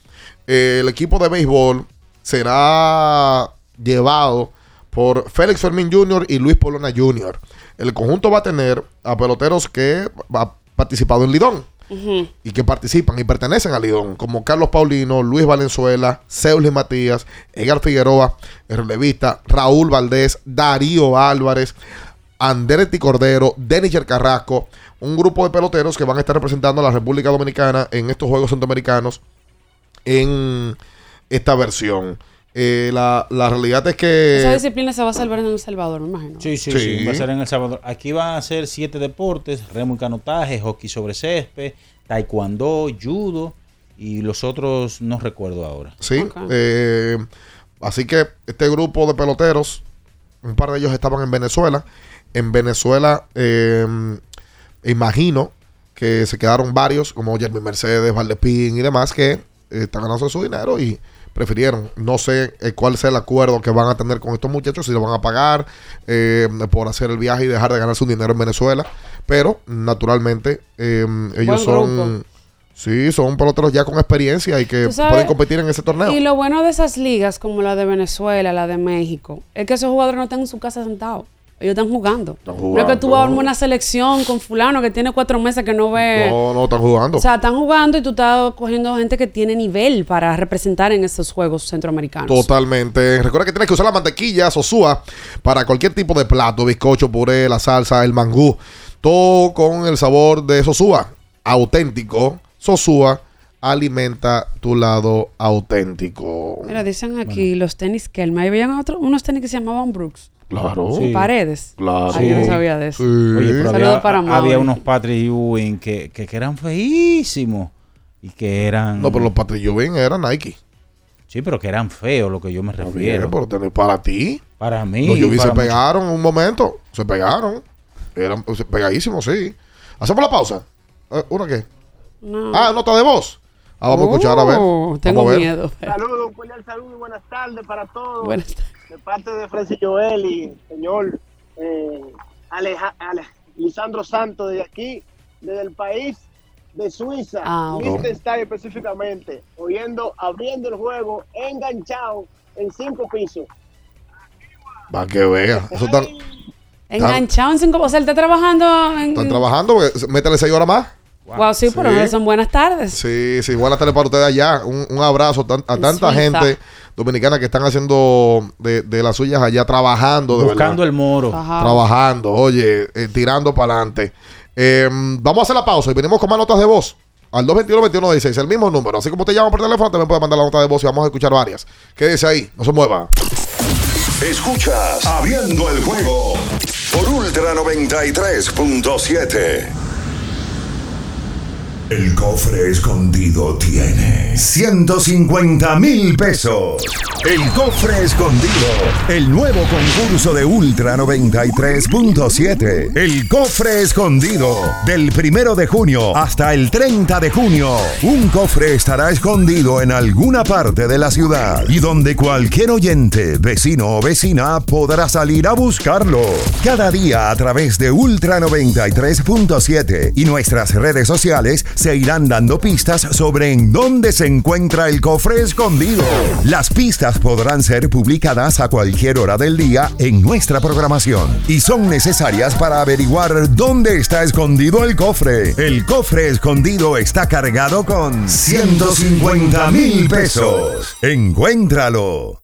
eh, el equipo de béisbol será llevado por Félix Fermín Jr. y Luis Polona Jr. El conjunto va a tener a peloteros que han participado en Lidón y que participan y pertenecen al Lidón, como Carlos Paulino, Luis Valenzuela, Seuli Matías, Edgar Figueroa, el relevista, Raúl Valdés, Darío Álvarez, Andretti Cordero, Denis Carrasco, un grupo de peloteros que van a estar representando a la República Dominicana en estos Juegos Centroamericanos en esta versión. Eh, la, la realidad es que... Esa disciplina se va a salvar en El Salvador, me imagino. Sí, sí, Sí. sí, Va a ser en El Salvador. Aquí van a ser siete deportes: remo y canotaje, hockey sobre césped, taekwondo, judo y los otros no recuerdo ahora. Sí. eh, así que este grupo de peloteros un par de ellos estaban en Venezuela. En Venezuela, eh, imagino que se quedaron varios, como Jeremy Mercedes, Valdepín y demás, que eh, están ganando su dinero y prefirieron. No sé eh, cuál sea el acuerdo que van a tener con estos muchachos, si lo van a pagar eh, por hacer el viaje y dejar de ganar su dinero en Venezuela. Pero, naturalmente, eh, ellos son... grupo. Sí, son peloteros ya con experiencia y que pueden competir en ese torneo. Y lo bueno de esas ligas, como la de Venezuela, la de México, es que esos jugadores no están en su casa sentados. Ellos están jugando. No es que tú vas a una selección con fulano que tiene cuatro meses que no ve... No, no están jugando. O sea, están jugando y tú estás cogiendo gente que tiene nivel para representar en estos juegos centroamericanos. Totalmente. Recuerda que tienes que usar la mantequilla Sosúa para cualquier tipo de plato, bizcocho, puré, la salsa, el mangú. Todo con el sabor de Sosúa. Auténtico. Sosúa alimenta tu lado auténtico. Mira, dicen aquí los tenis que el habían otro, unos tenis que se llamaban Brooks. Claro. Sí. Paredes. Claro. Ah, yo no sabía de eso. Oye, pero Saludos había, para había Mauri. unos Patrick Ewing que, que, que eran feísimos y que eran... No, pero los Patrick Ewing eran Nike. Sí, pero que eran feos, lo que yo me refiero. Bien, pero tener para ti. Para mí. Los Ewing se para pegaron un momento. Se pegaron. Eran pegadísimos, sí. ¿Hacemos la pausa? Eh, ¿Una qué? No. Ah, nota de voz. Ah, vamos a escuchar a ver. Uh, tengo a ver. miedo. Saludos, un cordial saludo y buenas tardes para todos. Buenas De parte de Francis Joel y señor eh, Aleja- Ale- Lisandro Santos de aquí, desde el país de Suiza, Ah. Liechtenstein específicamente, oyendo, abriendo el juego, enganchado en cinco pisos. Para que vea. Eso están, Enganchado en cinco... O sea, él está trabajando en... están trabajando. Métele seis horas más. Wow, sí, pero Sí. no son buenas tardes. Sí, sí, buenas tardes para ustedes allá. Un, un abrazo tan- a tanta Suiza. gente dominicana que están haciendo de, de las suyas allá, trabajando. De Buscando verdad. el moro. Ajá. Trabajando, oye, eh, tirando para adelante. Eh, vamos a hacer la pausa y venimos con más notas de voz. Al 221-2116, el mismo número. Así como te llaman por teléfono, también puedes mandar la nota de voz y vamos a escuchar varias. Quédese ahí, no se mueva. Escuchas Abriendo el juego por Ultra 93.7. El cofre escondido tiene 150 mil pesos. El cofre escondido. El nuevo concurso de Ultra 93.7. El cofre escondido. Del primero de junio hasta el 30 de junio. Un cofre estará escondido en alguna parte de la ciudad y donde cualquier oyente, vecino o vecina podrá salir a buscarlo. Cada día a través de Ultra 93.7 y nuestras redes sociales se irán dando pistas sobre en dónde se encuentra el cofre escondido. Las pistas podrán ser publicadas a cualquier hora del día en nuestra programación y son necesarias para averiguar dónde está escondido el cofre. El cofre escondido está cargado con 150 mil pesos. Encuéntralo.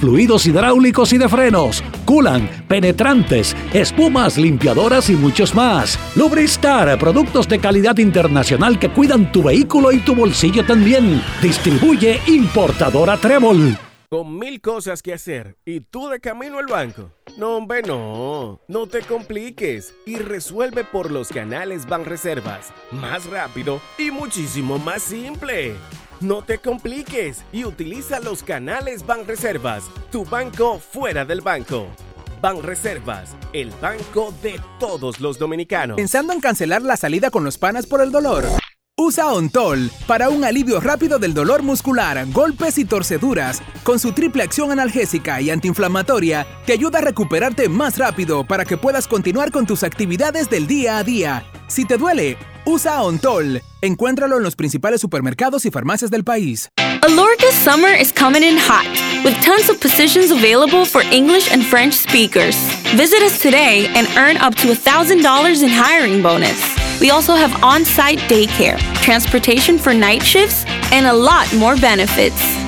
fluidos hidráulicos y de frenos, culan, penetrantes, espumas, limpiadoras y muchos más. Lubristar, productos de calidad internacional que cuidan tu vehículo y tu bolsillo también. Distribuye importadora Trébol. Con mil cosas que hacer y tú de camino al banco. No, hombre, no. No te compliques y resuelve por los canales Banreservas. Más rápido y muchísimo más simple. No te compliques y utiliza los canales Banreservas, tu banco fuera del banco. Banreservas, el banco de todos los dominicanos. Pensando en cancelar la salida con los panas por el dolor. Usa Ontol para un alivio rápido del dolor muscular, golpes y torceduras. Con su triple acción analgésica y antiinflamatoria, te ayuda a recuperarte más rápido para que puedas continuar con tus actividades del día a día. Si te duele, usa Ontol. Encuéntralo en los principales supermercados y farmacias del país. Alorca's summer is coming in hot, with tons of positions available for English and French speakers. Visit us today and earn up to $1,000 in hiring bonus. We also have on site daycare, transportation for night shifts, and a lot more benefits.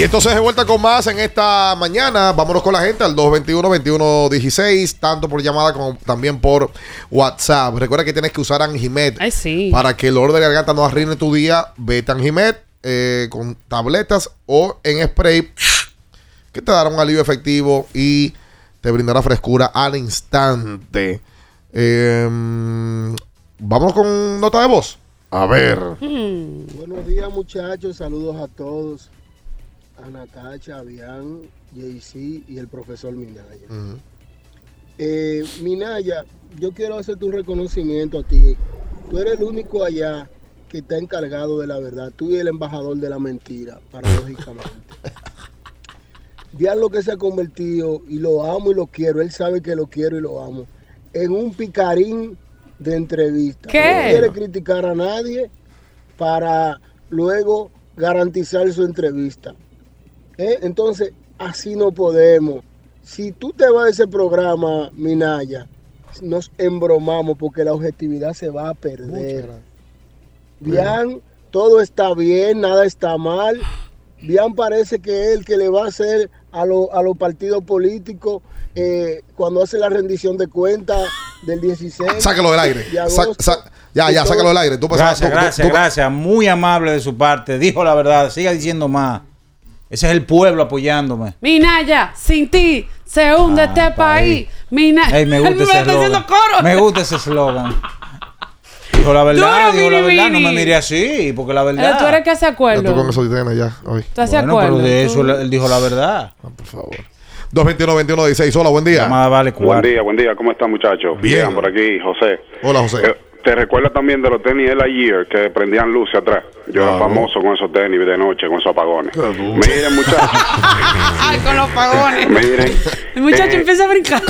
Y entonces de vuelta con más en esta mañana. Vámonos con la gente al 221-2116, tanto por llamada como también por WhatsApp. Recuerda que tienes que usar Anjimet para que el olor de garganta no arruine tu día. Vete a Anjimet eh, con tabletas o en spray que te dará un alivio efectivo y te brindará frescura al instante. Eh, Vamos con nota de voz. A ver. [laughs] Buenos días muchachos, saludos a todos. A Natacha, a Bian, JC y el profesor Minaya. Eh, Minaya, yo quiero hacerte un reconocimiento a ti. Tú eres el único allá que está encargado de la verdad. Tú y el embajador de la mentira, paradójicamente. [laughs] Vean lo que se ha convertido y lo amo y lo quiero. Él sabe que lo quiero y lo amo. En un picarín de entrevista. ¿Qué? No quiere criticar a nadie para luego garantizar su entrevista. ¿Eh? Entonces, así no podemos. Si tú te vas de ese programa, Minaya, nos embromamos porque la objetividad se va a perder. Bien, todo está bien, nada está mal. Bien parece que es el que le va a hacer a, lo- a los partidos políticos eh, cuando hace la rendición de cuentas del 16. Sácalo del aire. de Sa- agosto. sa- ya, ya, sácalo del aire. Tú Gracias, tú- tú- gracias, tú- gracias. Muy amable de su parte. Dijo la verdad. Siga diciendo más. Ese es el pueblo apoyándome. Minaya, sin ti se hunde este país. Minaya. Ey, me Él gusta [laughs] ese eslogan. coro. Me gusta ese eslogan. Dijo la verdad, Duro, dijo la Mini verdad. No me mire así, porque la verdad. Tú eres que hace acuerdo. tú con eso tienes ya hoy. ¿Tú haces Bueno, pero acuerdo? de eso Tú- él dijo la verdad. por favor. 221-2116. Hola, buen día. vale Buen día, buen día. ¿Cómo están, muchachos? Bien. por aquí, José. Hola, José. Eh, ¿Te recuerdas también de los tenis de la Year que prendían luces atrás? Yo era famoso con esos tenis de noche, con esos apagones. Miren, muchachos. [laughs] Ay, con los pagones. Miren. El muchacho eh, empieza a brincar.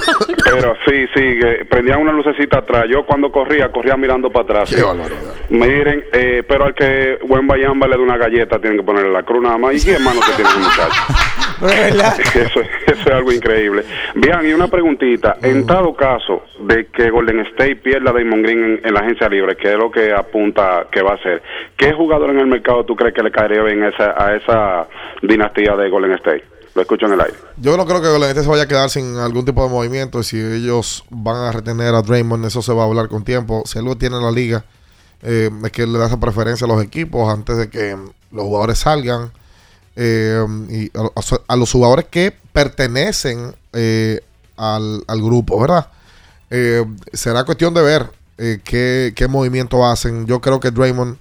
Pero sí, sí, que prendían una lucecita atrás. Yo cuando corría, corría mirando para atrás. Qué. Miren, eh, pero al que buen Bayamba le dé una galleta, tienen que ponerle la cruz nada más. ¿Y qué hermano que tiene el muchacho? Eso, eso es algo increíble. Bien, y una preguntita. En dado caso de que Golden State pierda a Damon Green en, en la agencia libre, que es lo que apunta que va a hacer, ¿qué jugador en el mercado tú crees que le caería bien esa, a esa dinastía de Golden State? Lo escucho en el aire. Yo no creo que Golden State se vaya a quedar sin algún tipo de movimiento. Y si ellos van a retener a Draymond, eso se va a hablar con tiempo. Si algo tiene la liga, eh, es que le da esa preferencia a los equipos antes de que los jugadores salgan. Eh, y a, los jugadores que pertenecen eh, al, grupo, ¿verdad? Eh, será cuestión de ver qué, qué movimiento hacen. Yo creo que Draymond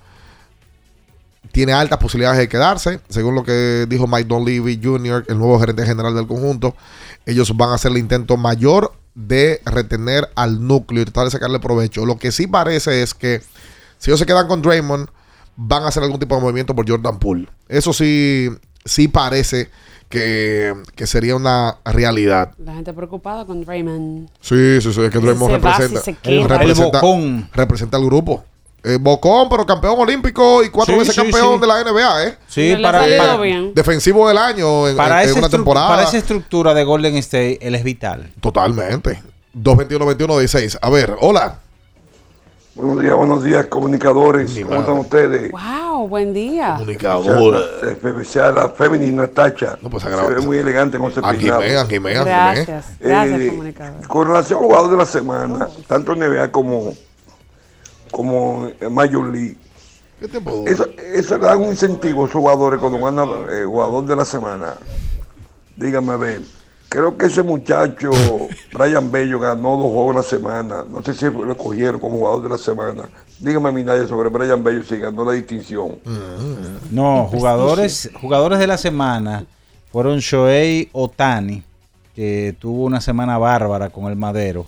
tiene altas posibilidades de quedarse, según lo que dijo Mike Donlevy Jr., el nuevo gerente general del conjunto. Ellos van a hacer el intento mayor de retener al núcleo y tratar de sacarle provecho. Lo que sí parece es que si ellos se quedan con Draymond, van a hacer algún tipo de movimiento por Jordan Poole. Eso sí, sí parece que, que sería una realidad. La gente preocupada con Draymond. Sí, sí, sí, es que Draymond representa, si representa, representa al grupo. Eh, Bocón, pero campeón olímpico y cuatro Sí, veces sí, campeón sí. de la NBA, ¿eh? Sí, para, para, Defensivo del año en, para en- en esa una temporada. para esa estructura de Golden State, él es vital. Totalmente. 221-21-16. A ver, hola. Buenos días, buenos días, comunicadores. ¿Cómo están ustedes? Wow, buen día. Comunicadora. Especial la femenina Tacha. pues, Se ve muy elegante con ese Aquí me, aquí Gracias, gracias, Eh, comunicador. Con relación al jugador de la semana, tanto en NBA como, como en Major League, eso, eso le da un incentivo a esos jugadores cuando ganan eh, jugador de la semana. Dígame a ver, creo que ese muchacho, Brian Bello, ganó dos juegos la semana. No sé si lo cogieron como jugador de la semana. Dígame, Minaya, sobre Brian Bello si ganó la distinción. No, jugadores, jugadores de la semana fueron Shohei Otani, que tuvo una semana bárbara con el Madero.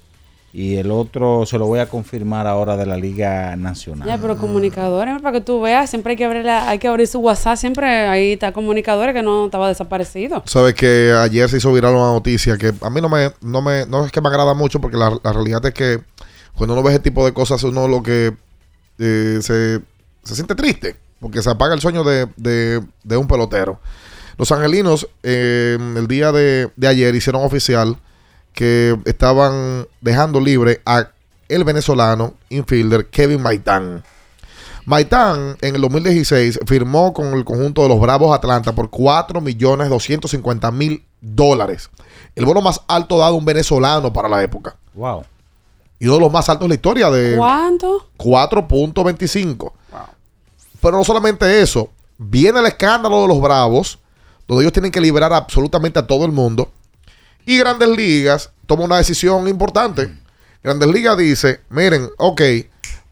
Y el otro se lo voy a confirmar ahora de la Liga Nacional. Ya, pero comunicadores, para que tú veas, siempre hay que abrir, la- hay que abrir su WhatsApp, siempre ahí está comunicadores que no estaba desaparecido. Sabes que ayer se hizo viral una noticia que a mí no me, no me, no es que me agrada mucho porque la, la realidad es que cuando uno ve ese tipo de cosas uno lo que eh, se, se siente triste porque se apaga el sueño de, de- de un pelotero. Los angelinos eh, el día de, de ayer hicieron oficial que estaban dejando libre a el venezolano infielder Kevin Maitán. Maitán en el 2016 firmó con el conjunto de los Bravos Atlanta por 4 millones 250 mil dólares. El bono más alto dado a un venezolano para la época. Wow. Y uno de los más altos en la historia de ¿Cuánto? 4.25. Pero no solamente eso. Viene el escándalo de los Bravos, donde ellos tienen que liberar absolutamente a todo el mundo. Y Grandes Ligas toma una decisión importante. Grandes Ligas dice, miren, ok,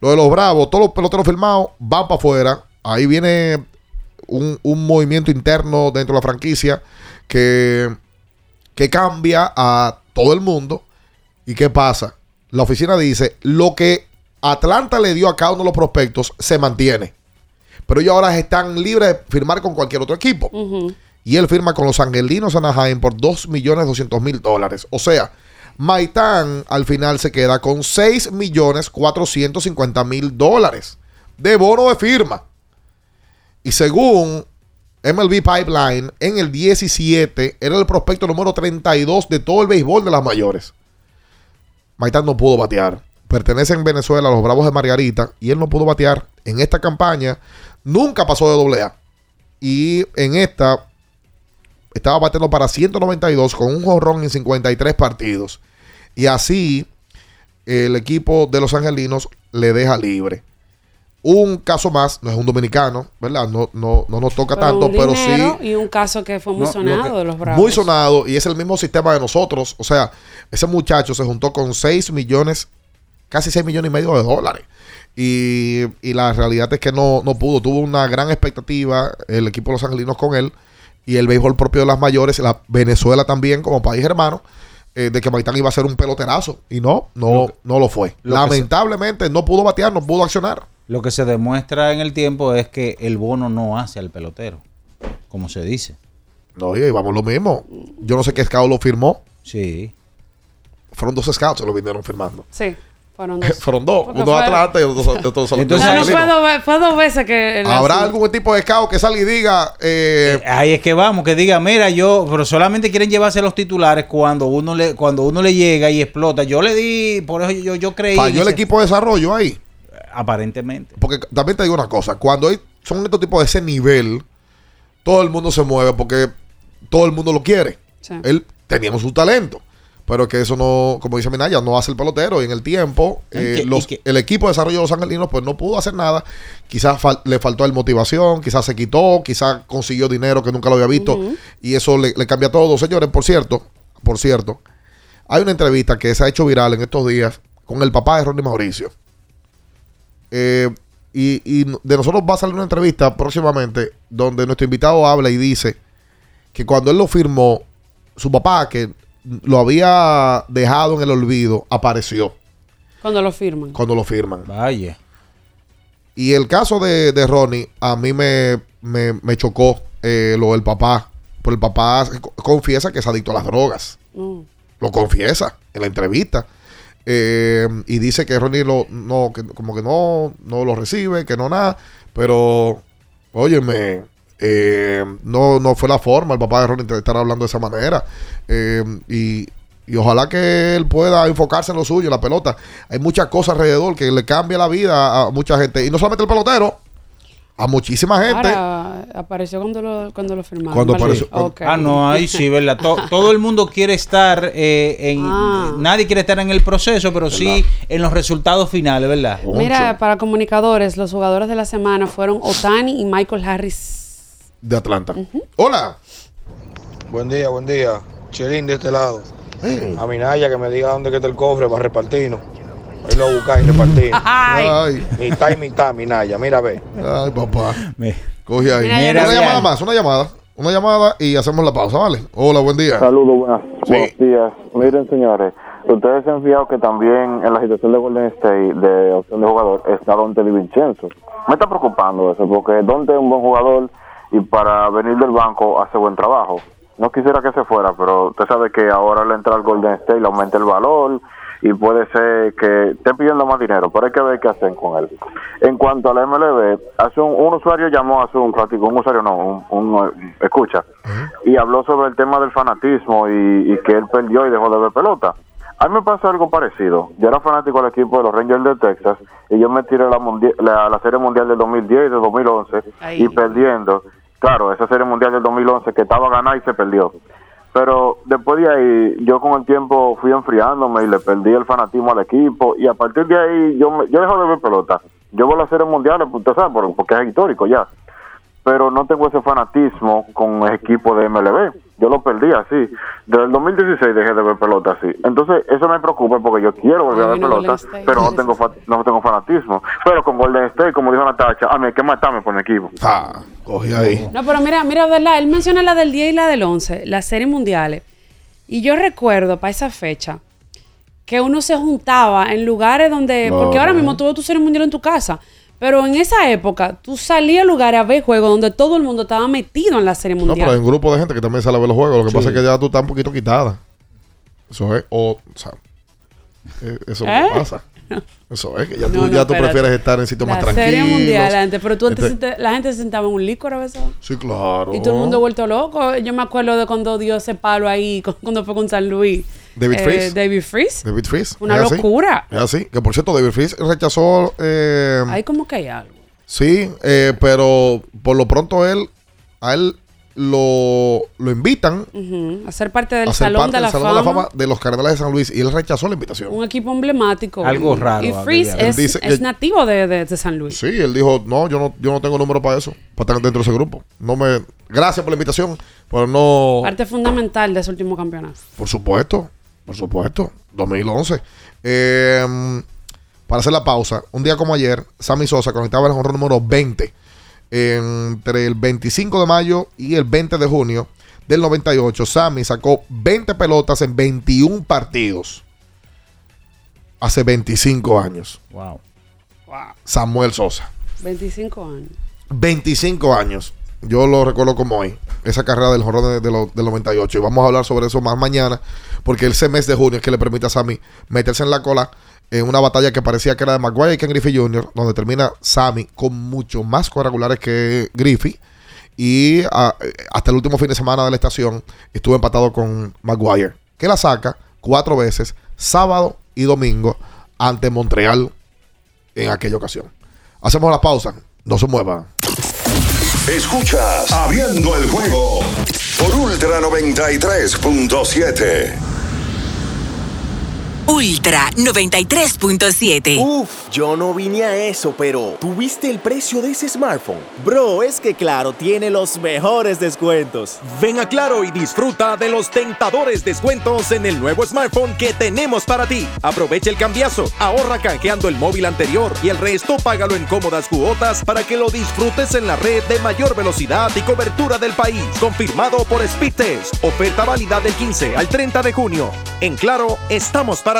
lo de los Bravos, todos los peloteros firmados van para afuera. Ahí viene un, un movimiento interno dentro de la franquicia que, que cambia a todo el mundo. ¿Y qué pasa? La oficina dice, lo que Atlanta le dio a cada uno de los prospectos se mantiene. Pero ellos ahora están libres de firmar con cualquier otro equipo. Y él firma con los Angelinos Anaheim por 2.200.000 dólares. O sea, Maitán al final se queda con 6.450.000 dólares de bono de firma. Y según MLB Pipeline, en el 17 era el prospecto número 32 de todo el béisbol de las mayores. Maitán no pudo batear. Pertenece en Venezuela a los Bravos de Margarita y él no pudo batear en esta campaña. Nunca pasó de doble A. Y en esta estaba bateando para 192 con un jonrón en 53 partidos. Y así el equipo de los angelinos le deja libre. Un caso más, no es un dominicano, ¿verdad? No, no, no nos toca tanto, un pero sí Y un caso que fue muy no, lo sonado que- de los Bravos. Muy sonado y es el mismo sistema de nosotros. O sea, ese muchacho se juntó con 6 millones, casi 6 millones y medio de dólares. Y, y la realidad es que no, no pudo. Tuvo una gran expectativa el equipo de los angelinos con él y el béisbol propio de las mayores, la Venezuela también como país hermano, eh, de que Maitán iba a ser un peloterazo. Y no, no, no lo fue. lo que Lamentablemente no pudo batear, no pudo accionar. Lo que se demuestra en el tiempo es que el bono no hace al pelotero, como se dice. No, y vamos lo mismo. Yo no sé qué scout lo firmó. Sí. Fueron dos scouts que lo vinieron firmando. Sí, fueron [laughs] dos. Fueron dos, Porque uno fue- Atlanta y otro de otro Entonces, No, fue dos, ve- fue dos veces que... ¿Habrá algún tipo de scout que salga y diga, eh, Ahí es que vamos, que diga, mira, yo, pero solamente quieren llevarse los titulares cuando uno le, cuando uno le llega y explota. Yo le di, por eso yo, yo creí. falló el equipo de desarrollo ahí? Aparentemente. Porque también te digo una cosa, cuando hay, son estos tipos de ese nivel, todo el mundo se mueve porque todo el mundo lo quiere. Sí. Él teníamos su talento. Pero que eso no, como dice Minaya, no hace el pelotero. Y en el tiempo, Y eh, y el equipo de desarrollo de los angelinos, pues no pudo hacer nada. Quizás fal- le faltó el motivación, quizás se quitó, quizás consiguió dinero que nunca lo había visto. Y eso le, le cambia todo. Señores, por cierto, por cierto, hay una entrevista que se ha hecho viral en estos días con el papá de Ronnie Mauricio. Eh, y, y de nosotros va a salir una entrevista próximamente donde nuestro invitado habla y dice que cuando él lo firmó, su papá, que lo había dejado en el olvido, apareció Cuando lo firman. cuando lo firman. Vaya. Y el caso de, de Ronnie, a mí me, me, me chocó eh, lo del papá. Pero el papá co- confiesa que es adicto a las drogas. Mm. Lo confiesa en la entrevista. Eh, y dice que Ronnie lo, no, que como que no, no lo recibe, que no nada. Pero, óyeme, eh, no, no fue la forma el papá de Ronnie de estar hablando de esa manera. Eh, y, y ojalá que él pueda enfocarse en lo suyo, en la pelota. Hay muchas cosas alrededor que le cambia la vida a mucha gente. Y no solamente el pelotero, a muchísima gente. Ahora, apareció cuando lo, cuando lo firmaron. Cuando apareció- Ok. Ah, no, ahí sí, ¿verdad? To- [laughs] todo el mundo quiere estar eh, en. Ah. Nadie quiere estar en el proceso, pero sí en los resultados finales, ¿verdad? Mira, para comunicadores, los jugadores de la semana fueron Otani y Michael Harris. De Atlanta. Hola. Buen día, buen día. Chelín de este lado. A mi Naya que me diga dónde que está el cofre para repartirnos. Ahí lo buscar y repartir. [laughs] Ay. Mitad y mitad, mi Naya. Mira, ve. Ay, papá. Coge ahí. Mira, una mira, llamada más, una llamada. Una llamada y hacemos la pausa, ¿vale? Hola, buen día. Saludos, buenas, buenos días. Miren, señores, ustedes se han fijado que también en la situación de Golden State, de opción de jugador, está Dante Di Vincenzo. Me está preocupando eso, porque Dante es un buen jugador y para venir del banco hace buen trabajo. No quisiera que se fuera, pero usted sabe que ahora al entrar al Golden State le aumenta el valor y puede ser que esté pidiendo más dinero, pero hay que ver qué hacen con él. En cuanto a la MLB, hace un, un usuario llamó hace un ratico, un usuario no, un, un- escucha, y habló sobre el tema del fanatismo y, y que él perdió y dejó de ver pelota. A mí me pasó algo parecido. Yo era fanático del equipo de los Rangers de Texas y yo me tiré la, la, la Serie Mundial del 2010 y del 2011 y perdiendo. Claro, esa Serie Mundial del 2011 que estaba ganada y se perdió. Pero después de ahí, yo con el tiempo fui enfriándome y le perdí el fanatismo al equipo. Y a partir de ahí, yo, yo dejo de ver pelota. Yo voy a las series mundiales, pues, usted sabe, por- porque es histórico ya. Pero no tengo ese fanatismo con el equipo de MLB. Yo lo perdí así. Desde el 2016 dejé de ver pelota así. Entonces, eso me preocupa porque yo quiero volver a ver pelota, pero no tengo, no tengo fanatismo. Pero con Golden State, como dijo Natacha, a mí hay que matarme por mi equipo. Ah, cogí ahí. No, pero mira, mira, ¿verdad? Él menciona la del 10 y la del 11, las series mundiales. Y yo recuerdo para esa fecha que uno se juntaba en lugares donde. Porque ahora mismo tú ves tu serie mundial en tu casa. Pero en esa época, tú salías a lugares a ver juegos donde todo el mundo estaba metido en la serie No, pero hay mundial. un grupo de gente que también sale a ver los juegos. Lo que Sí. pasa es que ya tú estás un poquito quitada. Eso es. O, o sea, eh, eso ¿Eh? pasa. [laughs] Eso es, que ya tú, No, no, ya tú prefieres estar en sitios más la tranquilos. serie mundial antes, pero tú antes Este- la gente se sentaba en un licor a veces. Sí, claro. Y todo el mundo vuelto loco. Yo me acuerdo de cuando dio ese palo ahí, cu- [laughs] cuando fue con San Luis. David Eh, Freeze. David Freeze. David Freeze. Una es así. locura. Es así. Que por cierto, David Freeze rechazó. eh, Ahí como que hay algo. Sí, eh, pero por lo pronto él, a él lo, lo invitan A ser parte del a ser Salón, parte de, la del Salón de la Fama. De los Cardenales de San Luis y él rechazó la invitación. Un equipo emblemático. Algo raro, Y. Freeze es, dice es nativo de, de- de San Luis. Sí, él dijo, no, yo no, yo no tengo número para eso, para estar dentro de ese grupo. No me, gracias por la invitación, pero no, Parte fundamental de ese último campeonato. por supuesto, por supuesto, 2011. Eh, para hacer la pausa, un día como ayer, Sammy Sosa conectaba el jonrón número 20 entre el 25 de mayo y el 20 de junio del 98. Sammy sacó 20 pelotas en 21 partidos hace 25 años. Wow. Samuel Sosa. 25 años. 25 años. Yo lo recuerdo como hoy. Esa carrera del jorrón de, de lo- del 98. Y vamos a hablar sobre eso más mañana. Porque ese mes de junio es que le permite a Sammy meterse en la cola en una batalla que parecía que era de Maguire y Ken Griffey Jr., donde termina Sammy con mucho más cuadrangulares que Griffey. Y ah, eh, hasta el último fin de semana de la estación estuvo empatado con Maguire, que la saca cuatro veces, sábado y domingo, ante Montreal en aquella ocasión. Hacemos la pausa. No se muevan. Escuchas Abriendo el juego por Ultra 93.7. Ultra 93.7. Uf, yo no vine a eso, pero ¿tuviste el precio de ese smartphone? Bro, es que Claro tiene los mejores descuentos. Ven a Claro y disfruta de los tentadores descuentos en el nuevo smartphone que tenemos para ti. Aprovecha el cambiazo, ahorra canjeando el móvil anterior y el resto págalo en cómodas cuotas para que lo disfrutes en la red de mayor velocidad y cobertura del país. Confirmado por Speedtest. Oferta válida del 15 al 30 de junio. En Claro, estamos para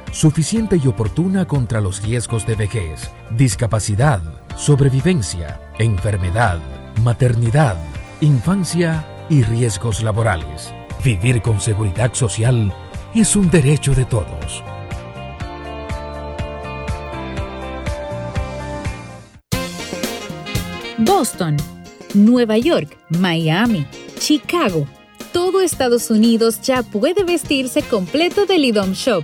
suficiente y oportuna contra los riesgos de vejez, discapacidad, sobrevivencia, enfermedad, maternidad, infancia y riesgos laborales. Vivir con seguridad social es un derecho de todos. Boston, Nueva York, Miami, Chicago. Todo Estados Unidos ya puede vestirse completo del IDOM Shop.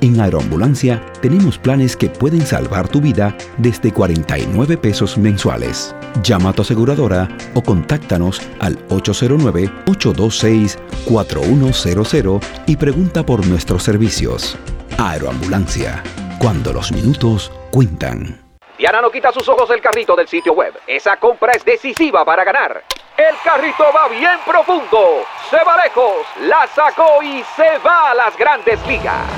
en Aeroambulancia tenemos planes que pueden salvar tu vida desde 49 pesos mensuales. Llama a tu aseguradora o contáctanos al 809-826-4100 y pregunta por nuestros servicios. Aeroambulancia, cuando los minutos cuentan. Diana no quita sus ojos del carrito del sitio web. Esa compra es decisiva para ganar. El carrito va bien profundo, se va lejos, la sacó y se va a las grandes ligas.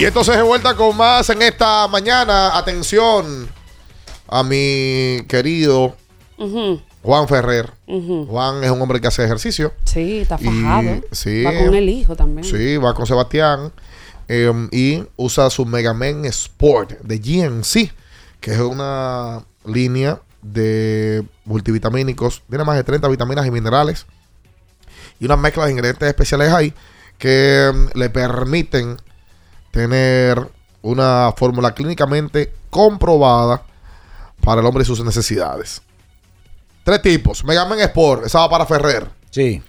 Y entonces de vuelta con más en esta mañana. Atención a mi querido Juan Ferrer. Juan es un hombre que hace ejercicio. Sí, está Y- fajado. sí. Va con el hijo también. Sí, va con Sebastián. eh, y usa su Mega Man Sport de GNC, que es una línea de multivitamínicos. Tiene más de 30 vitaminas y minerales. Y una mezcla de ingredientes especiales ahí que mm, le permiten tener una fórmula clínicamente comprobada para el hombre y sus necesidades. Tres tipos. Mega Man Sport, esa va para Ferrer. Sí.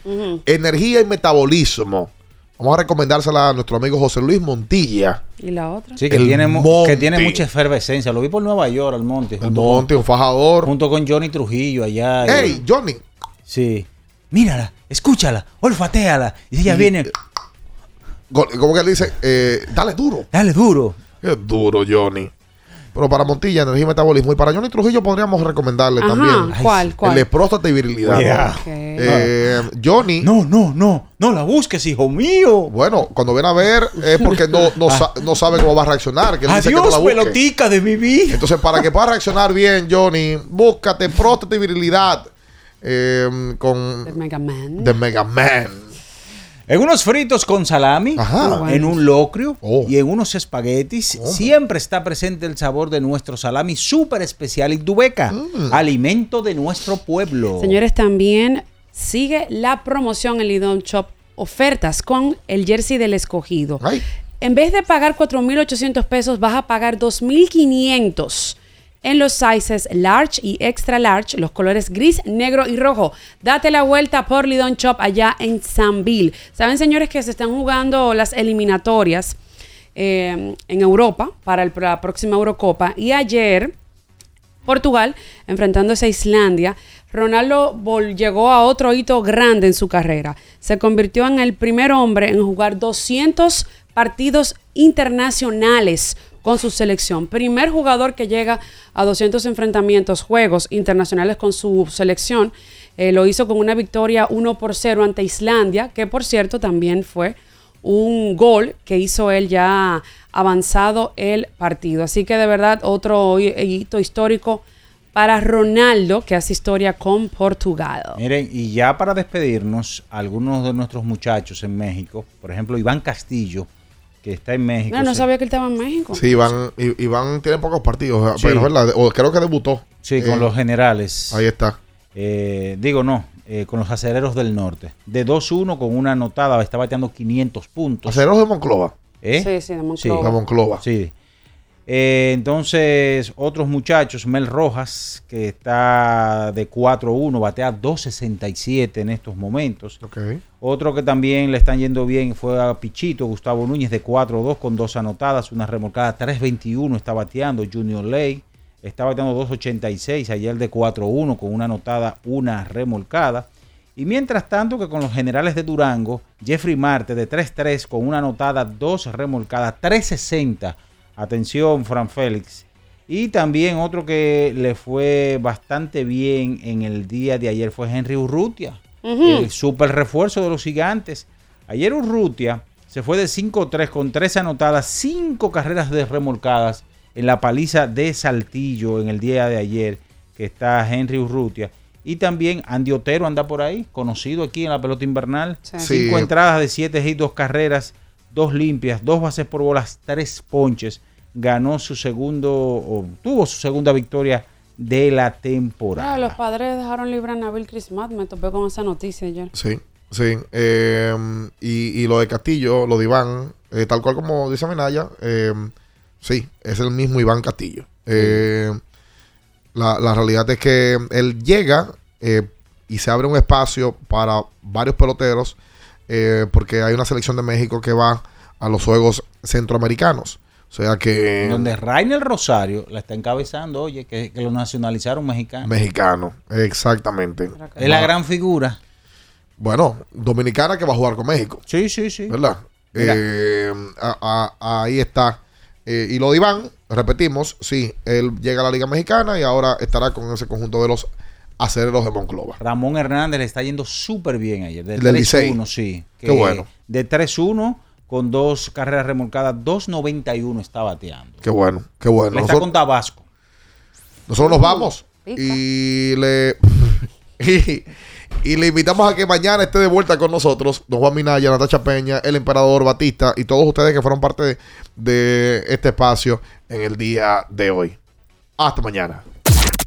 Energía y metabolismo. Vamos a recomendársela a nuestro amigo José Luis Montilla. ¿Y la otra? Sí, que El tiene, Monte. que tiene mucha efervescencia. Lo vi por Nueva York, al monte. El Monte, un fajador. Junto con Johnny Trujillo allá. ¡Ey, Johnny! Sí. Mírala, escúchala, olfateala. Y ella Y- viene. ¿Cómo que él dice? Eh, dale duro. Dale duro. Es duro, Johnny. Pero para Montilla, energía y metabolismo. Y para Johnny Trujillo podríamos recomendarle Ajá, también. ¿cuál, cuál? El de próstata y virilidad. Yeah. Eh, Johnny. No, no, no. No la busques, hijo mío. Bueno, cuando viene a ver es porque no, no, sa- no sabe cómo va a reaccionar. Que él dice que no Adiós, la busque. pelotica de mi vida. Entonces, para que pueda reaccionar bien, Johnny, búscate próstata y virilidad eh, con El Mega Man. The Mega Man. En unos fritos con salami, Ajá. en un locrio Oh. y en unos espaguetis, siempre está presente el sabor de nuestro salami súper especial y tubeca, Mm. alimento de nuestro pueblo. Señores, también sigue la promoción en Lidon Shop ofertas con el jersey del escogido. En vez de pagar 4.800 pesos, vas a pagar 2.500 en los sizes large y extra large, los colores gris, negro y rojo. Date la vuelta por Lidon Shop allá en Sanville. Saben, señores, que se están jugando las eliminatorias eh, en Europa para la próxima Eurocopa. Y ayer Portugal, enfrentándose a Islandia, Ronaldo llegó a otro hito grande en su carrera. Se convirtió en el primer hombre en jugar 200 partidos internacionales con su selección. Primer jugador que llega a 200 enfrentamientos, juegos internacionales con su selección. Eh, lo hizo con una victoria 1 por 0 ante Islandia, que por cierto también fue un gol que hizo él ya avanzado el partido. Así que de verdad otro hito histórico para Ronaldo que hace historia con Portugal. Miren, y ya para despedirnos, algunos de nuestros muchachos en México, por ejemplo, Iván Castillo, que está en México. Mira, no se- sabía que él estaba en México. Sí, Iván, Iván tiene pocos partidos, Sí. pero ¿verdad? O creo que debutó. Sí, con los generales. Ahí está. Eh, digo, no, eh, con los acereros del norte. De 2-1 con una anotada, está bateando 500 puntos. Acereros de Monclova. ¿Eh? Sí, sí, de Monclova. De Monclova. Sí. Eh, entonces, otros muchachos, Mel Rojas, que está de 4-1, batea 2.67 en estos momentos. Otro que también le están yendo bien fue a Pichito, Gustavo Núñez, de 4-2 con dos anotadas, una remolcada 3.21 está bateando, Junior Ley está bateando 2.86, ayer de 4-1 con una anotada, una remolcada. Y mientras tanto que con los generales de Durango, Jeffrey Marte de 3-3 con una anotada, dos remolcadas, 3.60. Atención, Fran Félix. Y también otro que le fue bastante bien en el día de ayer fue Henry Urrutia, el super refuerzo de los gigantes. Ayer Urrutia se fue de 5-3 con tres anotadas, cinco carreras de remolcadas en la paliza de Saltillo en el día de ayer, que está Henry Urrutia. Y también Andy Otero anda por ahí, conocido aquí en la pelota invernal. Sí. Cinco Sí. entradas de siete hits, dos carreras, dos limpias, dos bases por bolas, tres ponches. Ganó su segundo, o tuvo su segunda victoria de la temporada. Ah, los padres dejaron libre a Nabil Crismat. Me topé con esa noticia ayer. Sí, sí. Eh, y, y lo de Castillo, lo de Iván, eh, tal cual como dice Menaya, eh, sí, es el mismo Iván Castillo. Eh, la, la realidad es que él llega eh, y se abre un espacio para varios peloteros, eh, porque hay una selección de México que va a los Juegos Centroamericanos. O sea que... Donde Rainer Rosario la está encabezando, oye, que, que lo nacionalizaron mexicano. Mexicano, exactamente. Es la gran figura. Bueno, dominicana que va a jugar con México. Sí, sí, sí. ¿Verdad? Eh, a- a- ahí está. Eh, y lo de Iván, repetimos, sí, él llega a la Liga Mexicana y ahora estará con ese conjunto de los acereros de Monclova. Ramón Hernández le está yendo súper bien ayer. De El del 3-1, Licey. sí. Qué bueno. De 3-1 con dos carreras remolcadas, 2.91 está bateando. Qué bueno, qué bueno. Le está Nosotros, con Tabasco. nosotros nos vamos Pica. y le, [laughs] y, y le invitamos a que mañana esté de vuelta con nosotros, don Juan Minaya, Natacha Peña, el emperador Batista y todos ustedes que fueron parte de, de este espacio en el día de hoy. Hasta mañana.